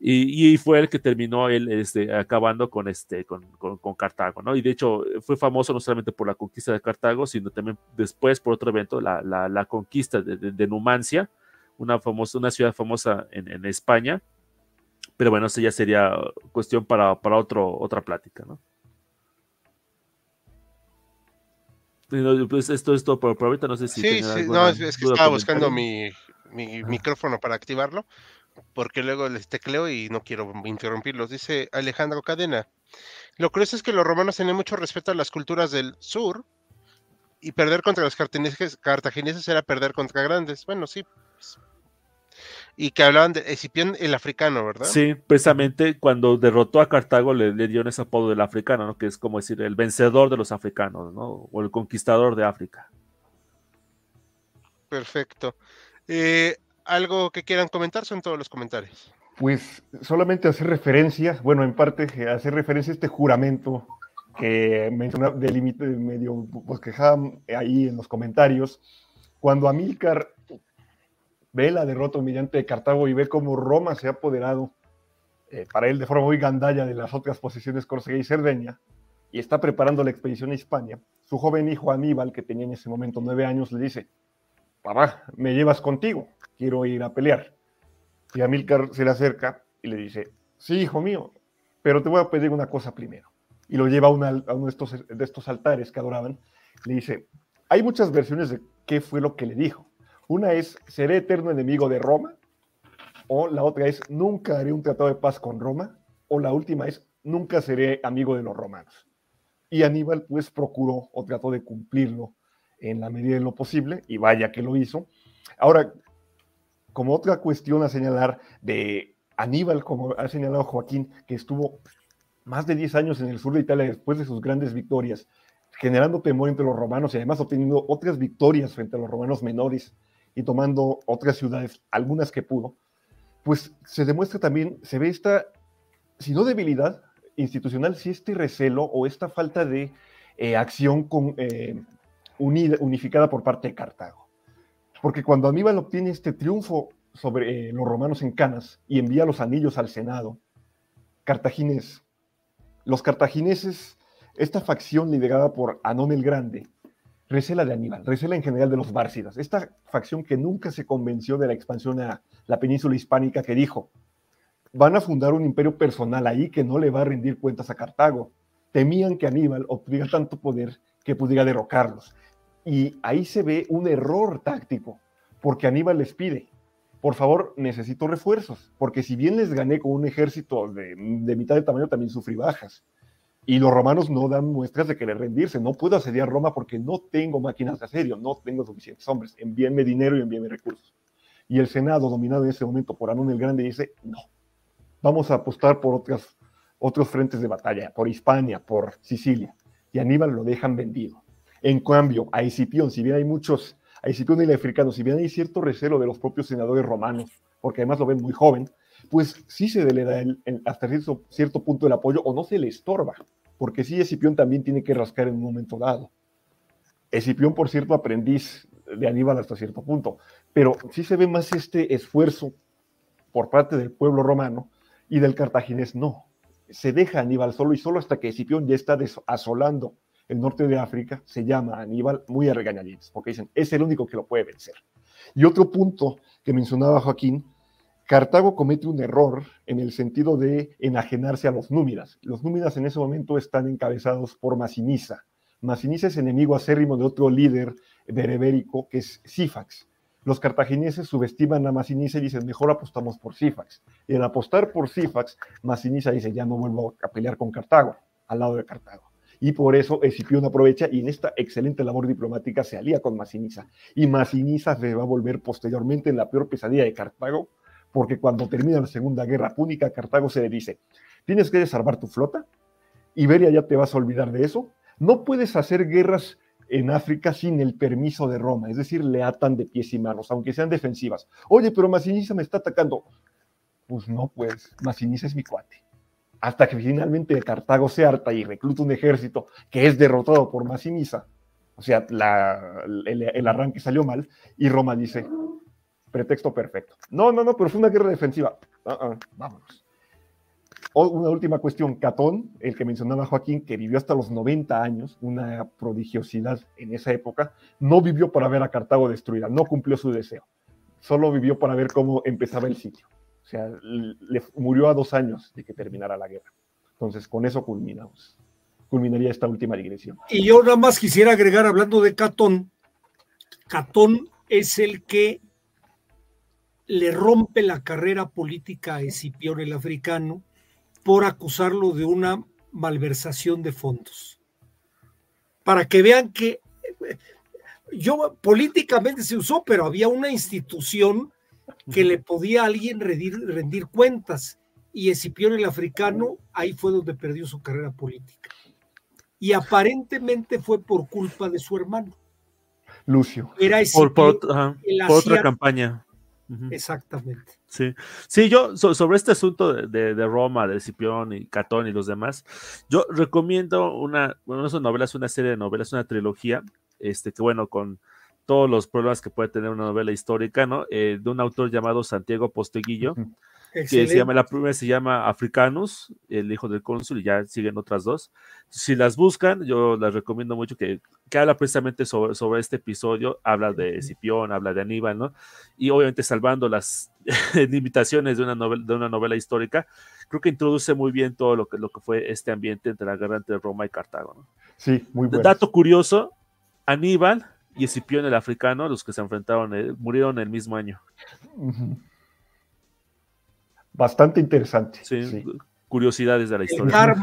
Y, y, fue el que terminó él este, acabando con, este, con, con, con, Cartago, ¿no? Y de hecho fue famoso no solamente por la conquista de Cartago, sino también después por otro evento, la, la, la conquista de, de, de, Numancia, una, famosa, una ciudad famosa en, en España. Pero bueno, eso ya sería cuestión para, para otro, otra plática, ¿no? Pues esto es todo por, por ahorita, no sé si... Sí, sí, no, es, es que estaba buscando mi, mi ah. micrófono para activarlo, porque luego les tecleo y no quiero interrumpirlos. Dice Alejandro Cadena. Lo curioso es que los romanos tenían mucho respeto a las culturas del sur y perder contra los cartagineses, cartagineses era perder contra grandes. Bueno, sí. Pues. Y que hablaban de Escipión el africano, ¿verdad? Sí, precisamente cuando derrotó a Cartago le, le dieron ese apodo del africano, ¿no? Que es como decir el vencedor de los africanos, ¿no? O el conquistador de África. Perfecto. Eh, ¿Algo que quieran comentar? Son todos los comentarios. Pues solamente hacer referencia, bueno, en parte hacer referencia a este juramento que mencionaba, delimita, medio bosquejaban ahí en los comentarios, cuando Amílcar ve la derrota humillante de Cartago y ve cómo Roma se ha apoderado eh, para él de forma muy gandalla de las otras posesiones Córcega y Cerdeña, y está preparando la expedición a Hispania, su joven hijo Aníbal, que tenía en ese momento nueve años, le dice, papá, me llevas contigo, quiero ir a pelear. Y Amílcar se le acerca y le dice, sí, hijo mío, pero te voy a pedir una cosa primero. Y lo lleva a, a uno de estos, de estos altares que adoraban. Le dice, hay muchas versiones de qué fue lo que le dijo. Una es, seré eterno enemigo de Roma, o la otra es, nunca haré un tratado de paz con Roma, o la última es, nunca seré amigo de los romanos. Y Aníbal pues procuró o trató de cumplirlo en la medida de lo posible, y vaya que lo hizo. Ahora, como otra cuestión a señalar de Aníbal, como ha señalado Joaquín, que estuvo más de 10 años en el sur de Italia después de sus grandes victorias, generando temor entre los romanos y además obteniendo otras victorias frente a los romanos menores y tomando otras ciudades, algunas que pudo, pues se demuestra también, se ve esta, si no debilidad institucional, si este recelo o esta falta de eh, acción con, eh, unida, unificada por parte de Cartago. Porque cuando Aníbal obtiene este triunfo sobre eh, los romanos en Canas y envía los anillos al Senado, cartagines, los cartagineses, esta facción liderada por Anón el Grande, recela de Aníbal, recela en general de los bárcidas, esta facción que nunca se convenció de la expansión a la península hispánica que dijo, van a fundar un imperio personal ahí que no le va a rendir cuentas a Cartago. Temían que Aníbal obtuviera tanto poder que pudiera derrocarlos. Y ahí se ve un error táctico, porque Aníbal les pide, por favor, necesito refuerzos, porque si bien les gané con un ejército de, de mitad de tamaño, también sufrí bajas. Y los romanos no dan muestras de querer rendirse. No puedo asediar Roma porque no tengo máquinas de asedio, no tengo suficientes hombres. Envíenme dinero y envíenme recursos. Y el Senado, dominado en ese momento por Anón el Grande, dice, no, vamos a apostar por otras, otros frentes de batalla, por Hispania, por Sicilia. Y Aníbal lo dejan vendido. En cambio, a Escipión, si bien hay muchos, a Escipión y el africano, si bien hay cierto recelo de los propios senadores romanos, porque además lo ven muy joven, pues sí se le da hasta cierto, punto el apoyo o no se le estorba, porque sí Escipión también tiene que rascar en un momento dado. Escipión, por cierto, aprendiz de Aníbal hasta cierto punto, pero sí se ve más este esfuerzo por parte del pueblo romano y del cartaginés no. Se deja Aníbal solo y solo hasta que Escipión ya está asolando el norte de África, se llama Aníbal muy a regañadientes, porque dicen, es el único que lo puede vencer. Y otro punto que mencionaba Joaquín, Cartago comete un error en el sentido de enajenarse a los númidas. Los númidas en ese momento están encabezados por Masinisa. Masinisa es enemigo acérrimo de otro líder berebérico que es Sifax. Los cartagineses subestiman a Masinisa y dicen, mejor apostamos por Sifax. Y al apostar por Sifax, Masinisa dice, ya no vuelvo a pelear con Cartago, al lado de Cartago y por eso Escipión aprovecha y en esta excelente labor diplomática se alía con Masinisa. Y Masinisa se va a volver posteriormente en la peor pesadilla de Cartago, porque cuando termina la Segunda Guerra Púnica, Cartago se le dice, tienes que desarmar tu flota, Iberia ya te vas a olvidar de eso, no puedes hacer guerras en África sin el permiso de Roma, es decir, le atan de pies y manos, aunque sean defensivas. Oye, pero Masinisa me está atacando. Pues no, pues Masinisa es mi cuate hasta que finalmente Cartago se harta y recluta un ejército que es derrotado por Masinisa. O sea, el, arranque salió mal y Roma dice, pretexto perfecto. No, no, no, pero fue una guerra defensiva. Ah, vámonos. una última cuestión, Catón, el que mencionaba Joaquín, que vivió hasta los 90 años, una prodigiosidad en esa época, no vivió para ver a Cartago destruida, no cumplió su deseo, solo vivió para ver cómo empezaba el sitio. O sea, le murió a dos años de que terminara la guerra. Entonces, con eso culminamos. Culminaría esta última digresión. Y yo nada más quisiera agregar, hablando de Catón, Catón es el que le rompe la carrera política a Escipión el africano por acusarlo de una malversación de fondos. Para que vean que eh, yo políticamente se usó, pero había una institución que le podía alguien rendir, cuentas. Y Escipión el africano, ahí fue donde perdió su carrera política. Y aparentemente fue por culpa de su hermano. Lucio. Era por, por, otra campaña. Exactamente. Sí, sí, yo sobre este asunto de, Roma, de Escipión y Catón y los demás, yo recomiendo una, bueno, no son novelas, una serie de novelas, una trilogía, este, que bueno, con todos los problemas que puede tener una novela histórica, ¿no? Eh, de un autor llamado Santiago Posteguillo, que se llama, la primera se llama Africanus, el hijo del cónsul, y ya siguen otras dos. Si las buscan, yo las recomiendo mucho, que, que habla precisamente sobre, sobre este episodio, habla de Escipión, habla de Aníbal, ¿no? Y obviamente salvando las [LAUGHS] limitaciones de una, novela, de una novela histórica, creo que introduce muy bien todo lo que, lo que fue este ambiente entre la guerra entre Roma y Cartago, ¿no? Sí, muy bueno. Dato curioso, Aníbal y Escipión el africano, los que se enfrentaron, eh, murieron el mismo año. Bastante interesante. Sí, curiosidades de la historia.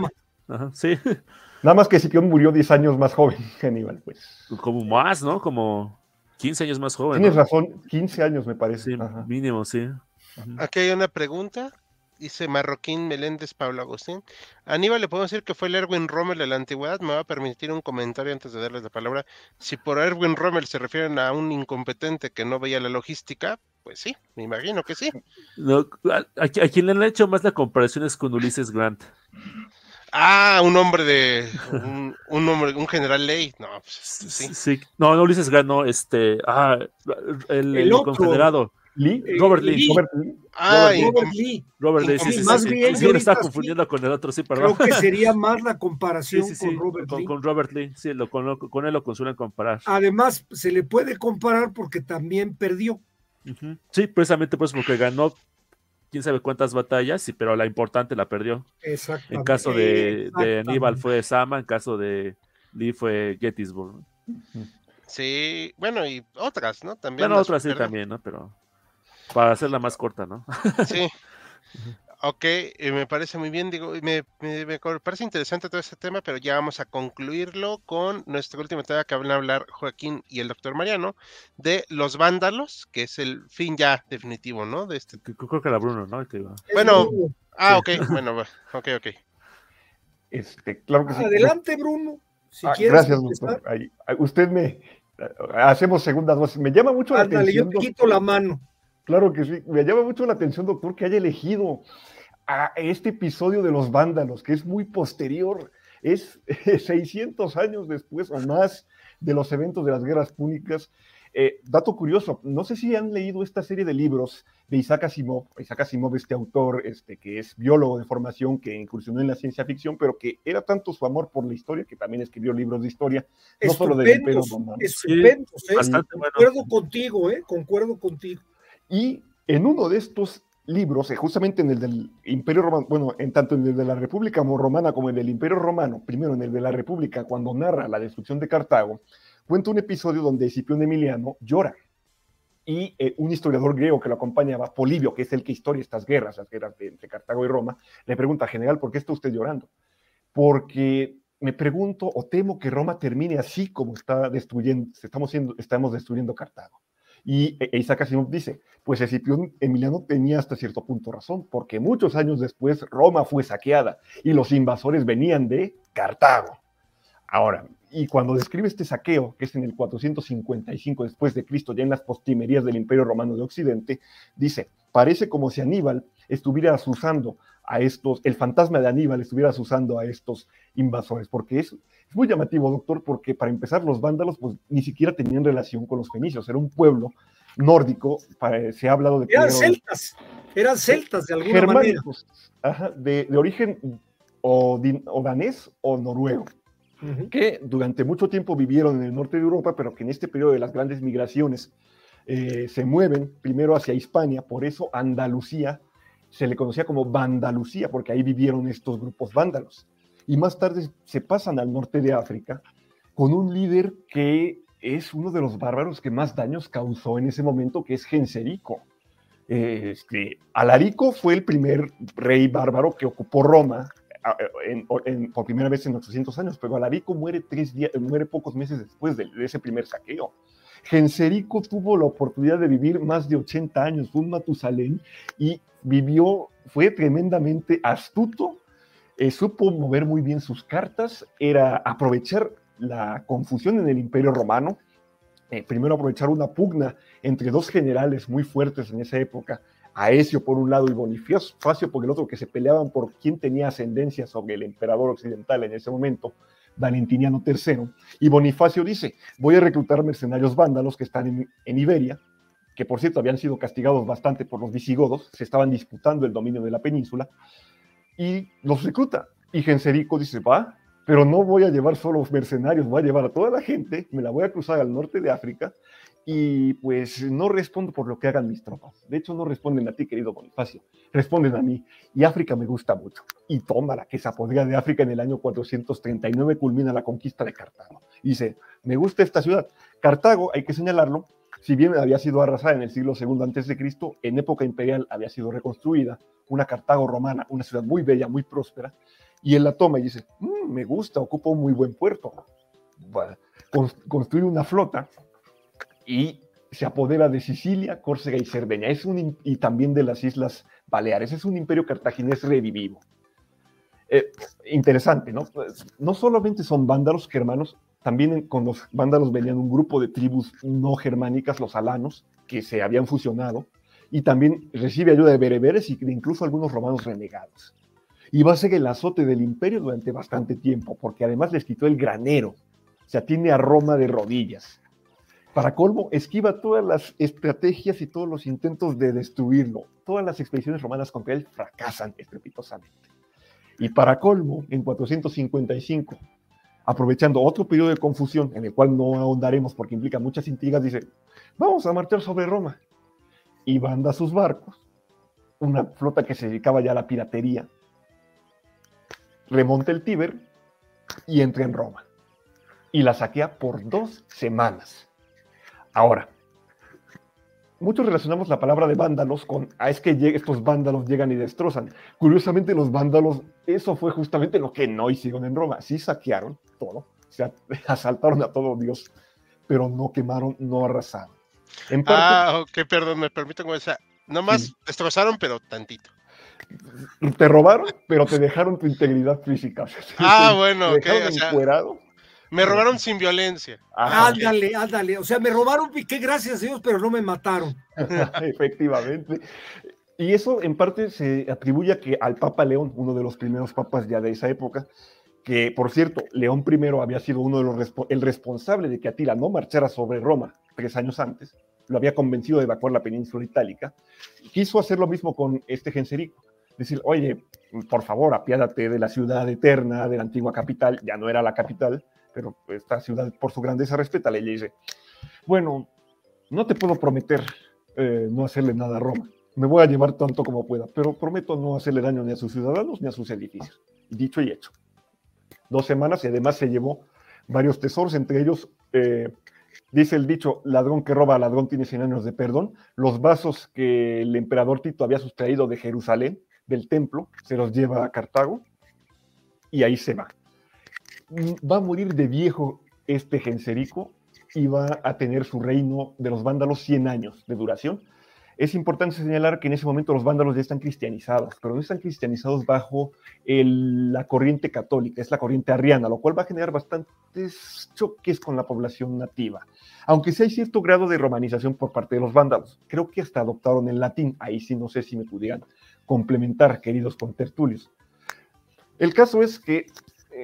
sí. Nada más que Escipión murió 10 años más joven [LAUGHS] que Aníbal, pues. Como más, ¿no? Como 15 años más joven. Tienes razón, 15 años me parece. Sí, mínimo, sí. Aquí hay una pregunta dice Marroquín Meléndez Pablo Agustín. Aníbal, le puedo decir que fue el Erwin Rommel de la antigüedad. Me va a permitir un comentario antes de darles la palabra. Si por Erwin Rommel se refieren a un incompetente que no veía la logística, pues sí, me imagino que sí. a, quien le han hecho más la comparación es con Ulises Grant. Ah, un hombre de un, hombre, un general ley. No, pues, sí. No, no Ulises Grant, no, este, ah, el, el confederado. Lee, Robert Lee. Robert Lee. Ah, Robert Lee. Robert Lee, sí, sí, más bien, sí, está confundiendo con el otro, sí, perdón. Creo que [LAUGHS] sería más la comparación con Robert con, Lee. Con Robert Lee, sí, lo, con, con, él lo consuelen comparar. Además, se le puede comparar porque también perdió. Sí, precisamente pues porque ganó quién sabe cuántas batallas, sí, pero la importante la perdió. Exacto. En caso de, de Aníbal fue Sama, en caso de Lee fue Gettysburg. Sí, bueno, y otras, ¿no? También. Bueno, otras sí también, ¿no? Pero para hacerla más corta, ¿no? Sí. [LAUGHS] Ok, eh, me parece muy bien, digo, me, me, parece interesante todo este tema, pero ya vamos a concluirlo con nuestro último tema que van a hablar Joaquín y el doctor Mariano, de los vándalos, que es el fin ya definitivo, ¿no? De este... Creo que era Bruno, ¿no? Bueno, ah, ok, bueno, ok, ok. Este, claro que sí. Adelante, Bruno. Si ah, quieres gracias, doctor. usted me, hacemos segunda dosis. Me llama mucho la atención. yo te quito la mano. Claro que sí. Me llama mucho la atención, doctor, que haya elegido a este episodio de los vándalos, que es muy posterior, es [LAUGHS] 600 años después o más de los eventos de las guerras púnicas. Eh, dato curioso, no sé si han leído esta serie de libros de Isaac Asimov, Isaac Asimov, este autor este, que es biólogo de formación, que incursionó en la ciencia ficción, pero que era tanto su amor por la historia, que también escribió libros de historia, no solo del Imperio Romano. Estupendos, ¿eh? Concuerdo contigo, ¿eh? Concuerdo contigo. Y en uno de estos libros, eh, justamente en el del Imperio Romano, bueno, en tanto en el de la República Romana como en el del Imperio Romano, primero en el de la República, cuando narra la destrucción de Cartago, cuenta un episodio donde Escipión Emiliano llora. Y eh, un historiador griego que lo acompañaba, Polibio, que es el que historia estas guerras, las guerras entre Cartago y Roma, le pregunta, general, ¿por qué está usted llorando? Porque me pregunto o temo que Roma termine así como está destruyendo, estamos, siendo, estamos destruyendo Cartago. Y e, Isaac Asimov dice, pues Escipión Emiliano tenía hasta cierto punto razón, porque muchos años después Roma fue saqueada y los invasores venían de Cartago. Ahora, y cuando describe este saqueo, que es en el 455 después de Cristo, ya en las postimerías del Imperio Romano de Occidente, dice, parece como si Aníbal estuviera asusando a estos, el fantasma de Aníbal estuviera asusando a estos invasores, porque es, es muy llamativo, doctor, porque para empezar los vándalos pues ni siquiera tenían relación con los fenicios, era un pueblo nórdico, se ha hablado de... Eran celtas, eran celtas de alguna manera. de, de, origen o, o danés o noruego que durante mucho tiempo vivieron en el norte de Europa, pero que en este periodo de las grandes migraciones eh, se mueven primero hacia Hispania, por eso Andalucía se le conocía como Vandalucía, porque ahí vivieron estos grupos vándalos. Y más tarde se pasan al norte de África con un líder que es uno de los bárbaros que más daños causó en ese momento, que es Genserico. Este, Alarico fue el primer rey bárbaro que ocupó Roma por primera vez en 800 años, pero Alarico muere, tres días, muere pocos meses después de, ese primer saqueo. Genserico tuvo la oportunidad de vivir más de 80 años, fue un Matusalén y vivió, fue tremendamente astuto, eh, supo mover muy bien sus cartas, era aprovechar la confusión en el Imperio Romano, eh, primero aprovechar una pugna entre dos generales muy fuertes en esa época, Aesio por un lado y Bonifacio por el otro, que se peleaban por quién tenía ascendencia sobre el emperador occidental en ese momento, Valentiniano III. Y Bonifacio dice, voy a reclutar mercenarios vándalos que están en, en Iberia, que por cierto habían sido castigados bastante por los visigodos, se estaban disputando el dominio de la península, y los recluta. Y Genserico dice, va, pero no voy a llevar solo mercenarios, voy a llevar a toda la gente, me la voy a cruzar al norte de África y pues no respondo por lo que hagan mis tropas. De hecho, no responden a ti, querido Bonifacio, responden a mí. Y África me gusta mucho. Y toma la que se apodera de África en el año 439, culmina la conquista de Cartago. dice, me gusta esta ciudad. Cartago, hay que señalarlo, si bien había sido arrasada en el siglo II Cristo, en época imperial había sido reconstruida, una Cartago romana, una ciudad muy bella, muy próspera, y él la toma y dice, mm, me gusta, ocupa un muy buen puerto. construye una flota y se apodera de Sicilia, Córcega y Cerdeña, y también de las Islas Baleares. Es un imperio cartaginés revivido. Eh, interesante, ¿no? Pues, no solamente son vándalos germanos, también con los vándalos venían un grupo de tribus no germánicas, los alanos, que se habían fusionado, y también recibe ayuda de bereberes y de incluso algunos romanos renegados. Y va a ser el azote del imperio durante bastante tiempo, porque además les quitó el granero, o sea, tiene a Roma de rodillas para colmo, esquiva todas las estrategias y todos los intentos de destruirlo. Todas las expediciones romanas contra él fracasan estrepitosamente. Y para colmo, en 455, aprovechando otro periodo de confusión, en el cual no ahondaremos porque implica muchas intrigas, dice, vamos a marchar sobre Roma. Y manda sus barcos, una flota que se dedicaba ya a la piratería, remonta el Tíber y entra en Roma. Y la saquea por dos semanas Ahora, muchos relacionamos la palabra de vándalos con, ah, es que estos vándalos llegan y destrozan. Curiosamente, los vándalos, eso fue justamente lo que no hicieron en Roma. Sí saquearon todo, se [LAUGHS] asaltaron a todo Dios, pero no quemaron, no arrasaron. ah, ok, perdón, me permiten esa. Nomás destrozaron, pero tantito. Te robaron, pero te dejaron tu integridad física. [LAUGHS] Ah, bueno, te dejaron encuerado, Me robaron sin violencia. Ajá. Ándale, ándale. O sea, me robaron Piqué, gracias a Dios, pero no me mataron. [LAUGHS] Efectivamente. Y eso en parte se atribuye a que al Papa León, uno de los primeros papas ya de esa época, que por cierto, León I había sido uno de los el responsable de que Atila no marchara sobre Roma tres años antes, lo había convencido de evacuar la península itálica, quiso hacer lo mismo con este Genserico, decir, oye, por favor, apiádate de la ciudad eterna, de la antigua capital, ya no era la capital, pero esta ciudad por su grandeza respeta, le dice, bueno, no te puedo prometer eh, no hacerle nada a Roma, me voy a llevar tanto como pueda, pero prometo no hacerle daño ni a sus ciudadanos ni a sus edificios. Dicho y hecho. Dos semanas y además se llevó varios tesoros, entre ellos, eh, dice el dicho, ladrón que roba, ladrón tiene 100 años de perdón, los vasos que el emperador Tito había sustraído de Jerusalén, del templo, se los lleva a Cartago y ahí se va. Va a morir de viejo este Genserico y va a tener su reino de los vándalos 100 años de duración. Es importante señalar que en ese momento los vándalos ya están cristianizados, pero no están cristianizados bajo la corriente católica, es la corriente arriana, lo cual va a generar bastantes choques con la población nativa. Aunque sí hay cierto grado de romanización por parte de los vándalos, creo que hasta adoptaron el latín, ahí sí no sé si me pudieran complementar, queridos contertulios. El caso es que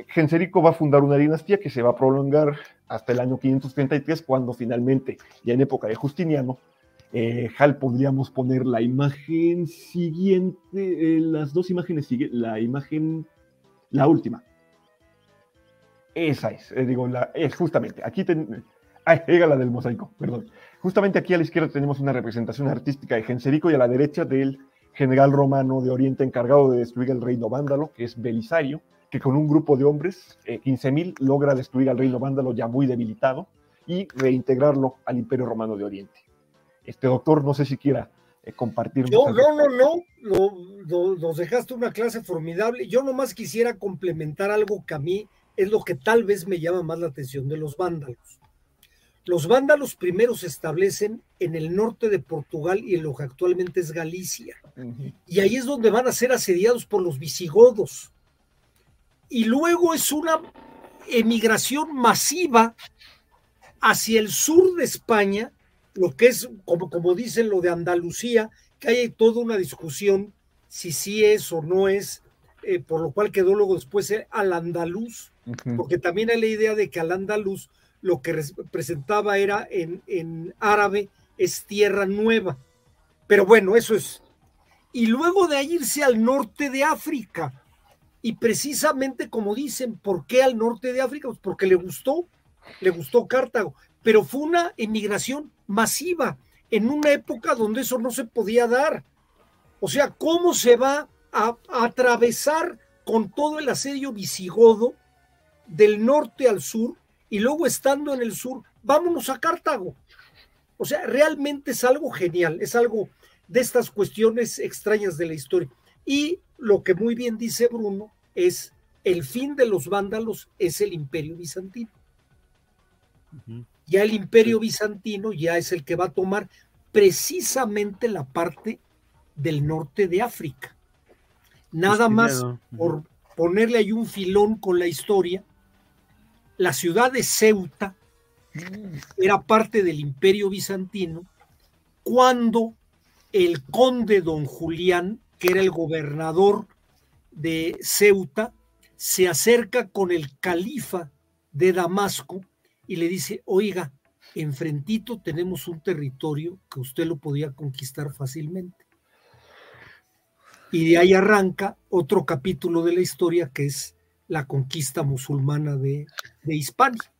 Genserico va a fundar una dinastía que se va a prolongar hasta el año 533, cuando finalmente, ya en época de Justiniano, eh, Hal, podríamos poner la imagen siguiente, eh, las dos imágenes siguientes, la imagen, la última. Esa es, digo, la, es justamente, aquí ten, [LAUGHS] ay, la del mosaico, perdón. Justamente aquí a la izquierda tenemos una representación artística de Genserico y a la derecha del general romano de Oriente encargado de destruir el reino vándalo, que es Belisario, que con un grupo de hombres, eh, 15.000, logra destruir al reino vándalo ya muy debilitado y reintegrarlo al imperio romano de Oriente. Este doctor, no sé si quiera eh, compartir. No, no, no, no, nos dejaste una clase formidable. Yo nomás quisiera complementar algo que a mí es lo que tal vez me llama más la atención de los vándalos. Los vándalos primero se establecen en el norte de Portugal y en lo que actualmente es Galicia. Y ahí es donde van a ser asediados por los visigodos. Y luego es una emigración masiva hacia el sur de España, lo que es, como, como dicen lo de Andalucía, que hay toda una discusión si sí es o no es, eh, por lo cual quedó luego después al andaluz, porque también hay la idea de que al andaluz lo que representaba era en, en árabe es tierra nueva. Pero bueno, eso es. Y luego de irse al norte de África. Y precisamente como dicen, ¿por qué al norte de África? Pues porque le gustó, le gustó Cartago. Pero fue una emigración masiva en una época donde eso no se podía dar. O sea, ¿cómo se va a, a atravesar con todo el asedio visigodo del norte al sur y luego estando en el sur, vámonos a Cartago. O sea, realmente es algo genial, es algo de estas cuestiones extrañas de la historia. Y lo que muy bien dice Bruno es el fin de los vándalos es el imperio bizantino. Ya el imperio bizantino ya es el que va a tomar precisamente la parte del norte de África. Nada más por ponerle ahí un filón con la historia, la ciudad de Ceuta era parte del imperio bizantino cuando el conde don Julián, que era el gobernador de Ceuta, se acerca con el califa de Damasco y le dice, oiga, enfrentito tenemos un territorio que usted lo podía conquistar fácilmente. Y de ahí arranca otro capítulo de la historia que es la conquista musulmana de, de Hispania.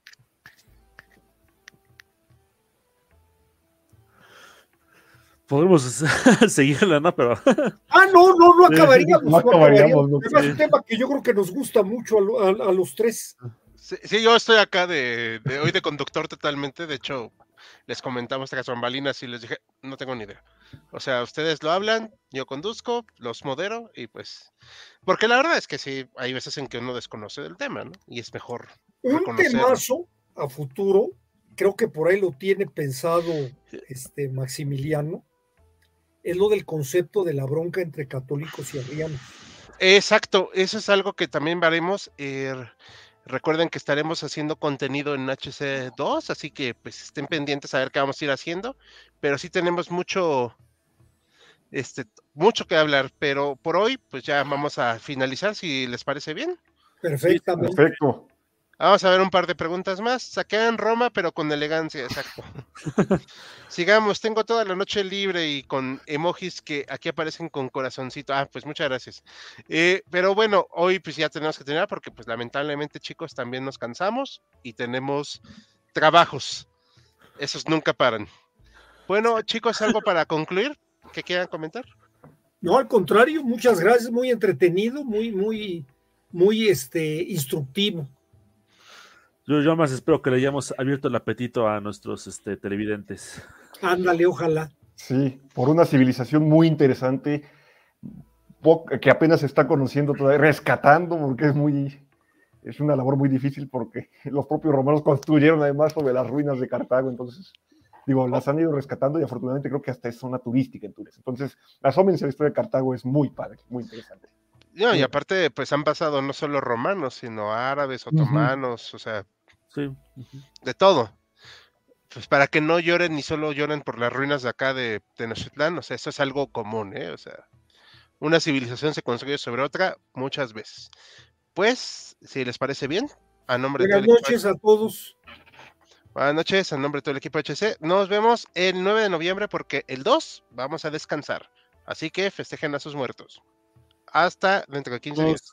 Podemos [LAUGHS] seguirla, ¿no? Pero. [LAUGHS] Ah, no, no, no acabaríamos. No, acabaríamos. Es un tema que yo creo que nos gusta mucho a, a, los tres. Sí, yo estoy acá de, de, hoy de conductor totalmente. De hecho, les comentamos estas bambalinas y les dije, no tengo ni idea. O sea, ustedes lo hablan, yo conduzco, los modero y pues. Porque la verdad es que sí, hay veces en que uno desconoce del tema, ¿no? Y es mejor. Un temazo a futuro, creo que por ahí lo tiene pensado este Maximiliano, es lo del concepto de la bronca entre católicos y arrianos. Exacto, eso es algo que también veremos. Eh, Recuerden que estaremos haciendo contenido en HC2, así que pues estén pendientes a ver qué vamos a ir haciendo. Pero sí tenemos mucho, este, mucho que hablar. Pero por hoy, pues ya vamos a finalizar, si les parece bien. Perfectamente. Perfecto. Vamos a ver un par de preguntas más. Saqué en Roma, pero con elegancia, exacto. [LAUGHS] Sigamos, tengo toda la noche libre y con emojis que aquí aparecen con corazoncito. Ah, pues muchas gracias. Eh, pero bueno, hoy pues ya tenemos que terminar porque pues lamentablemente chicos también nos cansamos y tenemos trabajos. Esos nunca paran. Bueno, chicos, algo para concluir que quieran comentar. No, al contrario, muchas gracias, muy entretenido, muy, muy, muy este, instructivo. Yo, yo más espero que le hayamos abierto el apetito a nuestros este, televidentes. Ándale, ojalá. Sí, por una civilización muy interesante, que apenas se está conociendo todavía, rescatando, porque es muy, es una labor muy difícil porque los propios romanos construyeron además sobre las ruinas de Cartago, entonces, digo, las han ido rescatando y afortunadamente creo que hasta es zona turística en Túnez. Entonces, asómense a la historia de Cartago, es muy padre, muy interesante. No, y aparte, pues han pasado no solo romanos, sino árabes, otomanos, o sea, Sí. de todo. Pues para que no lloren ni solo lloren por las ruinas de acá de Tenochtitlán, o sea, eso es algo común, ¿eh? O sea, una civilización se construye sobre otra muchas veces. Pues, si les parece bien, a nombre de todo Buenas equipo, noches a todos. buenas noches, a nombre de todo el equipo HC, nos vemos el 9 de noviembre porque el 2 vamos a descansar. Así que festejen a sus muertos. Hasta dentro de 15 días.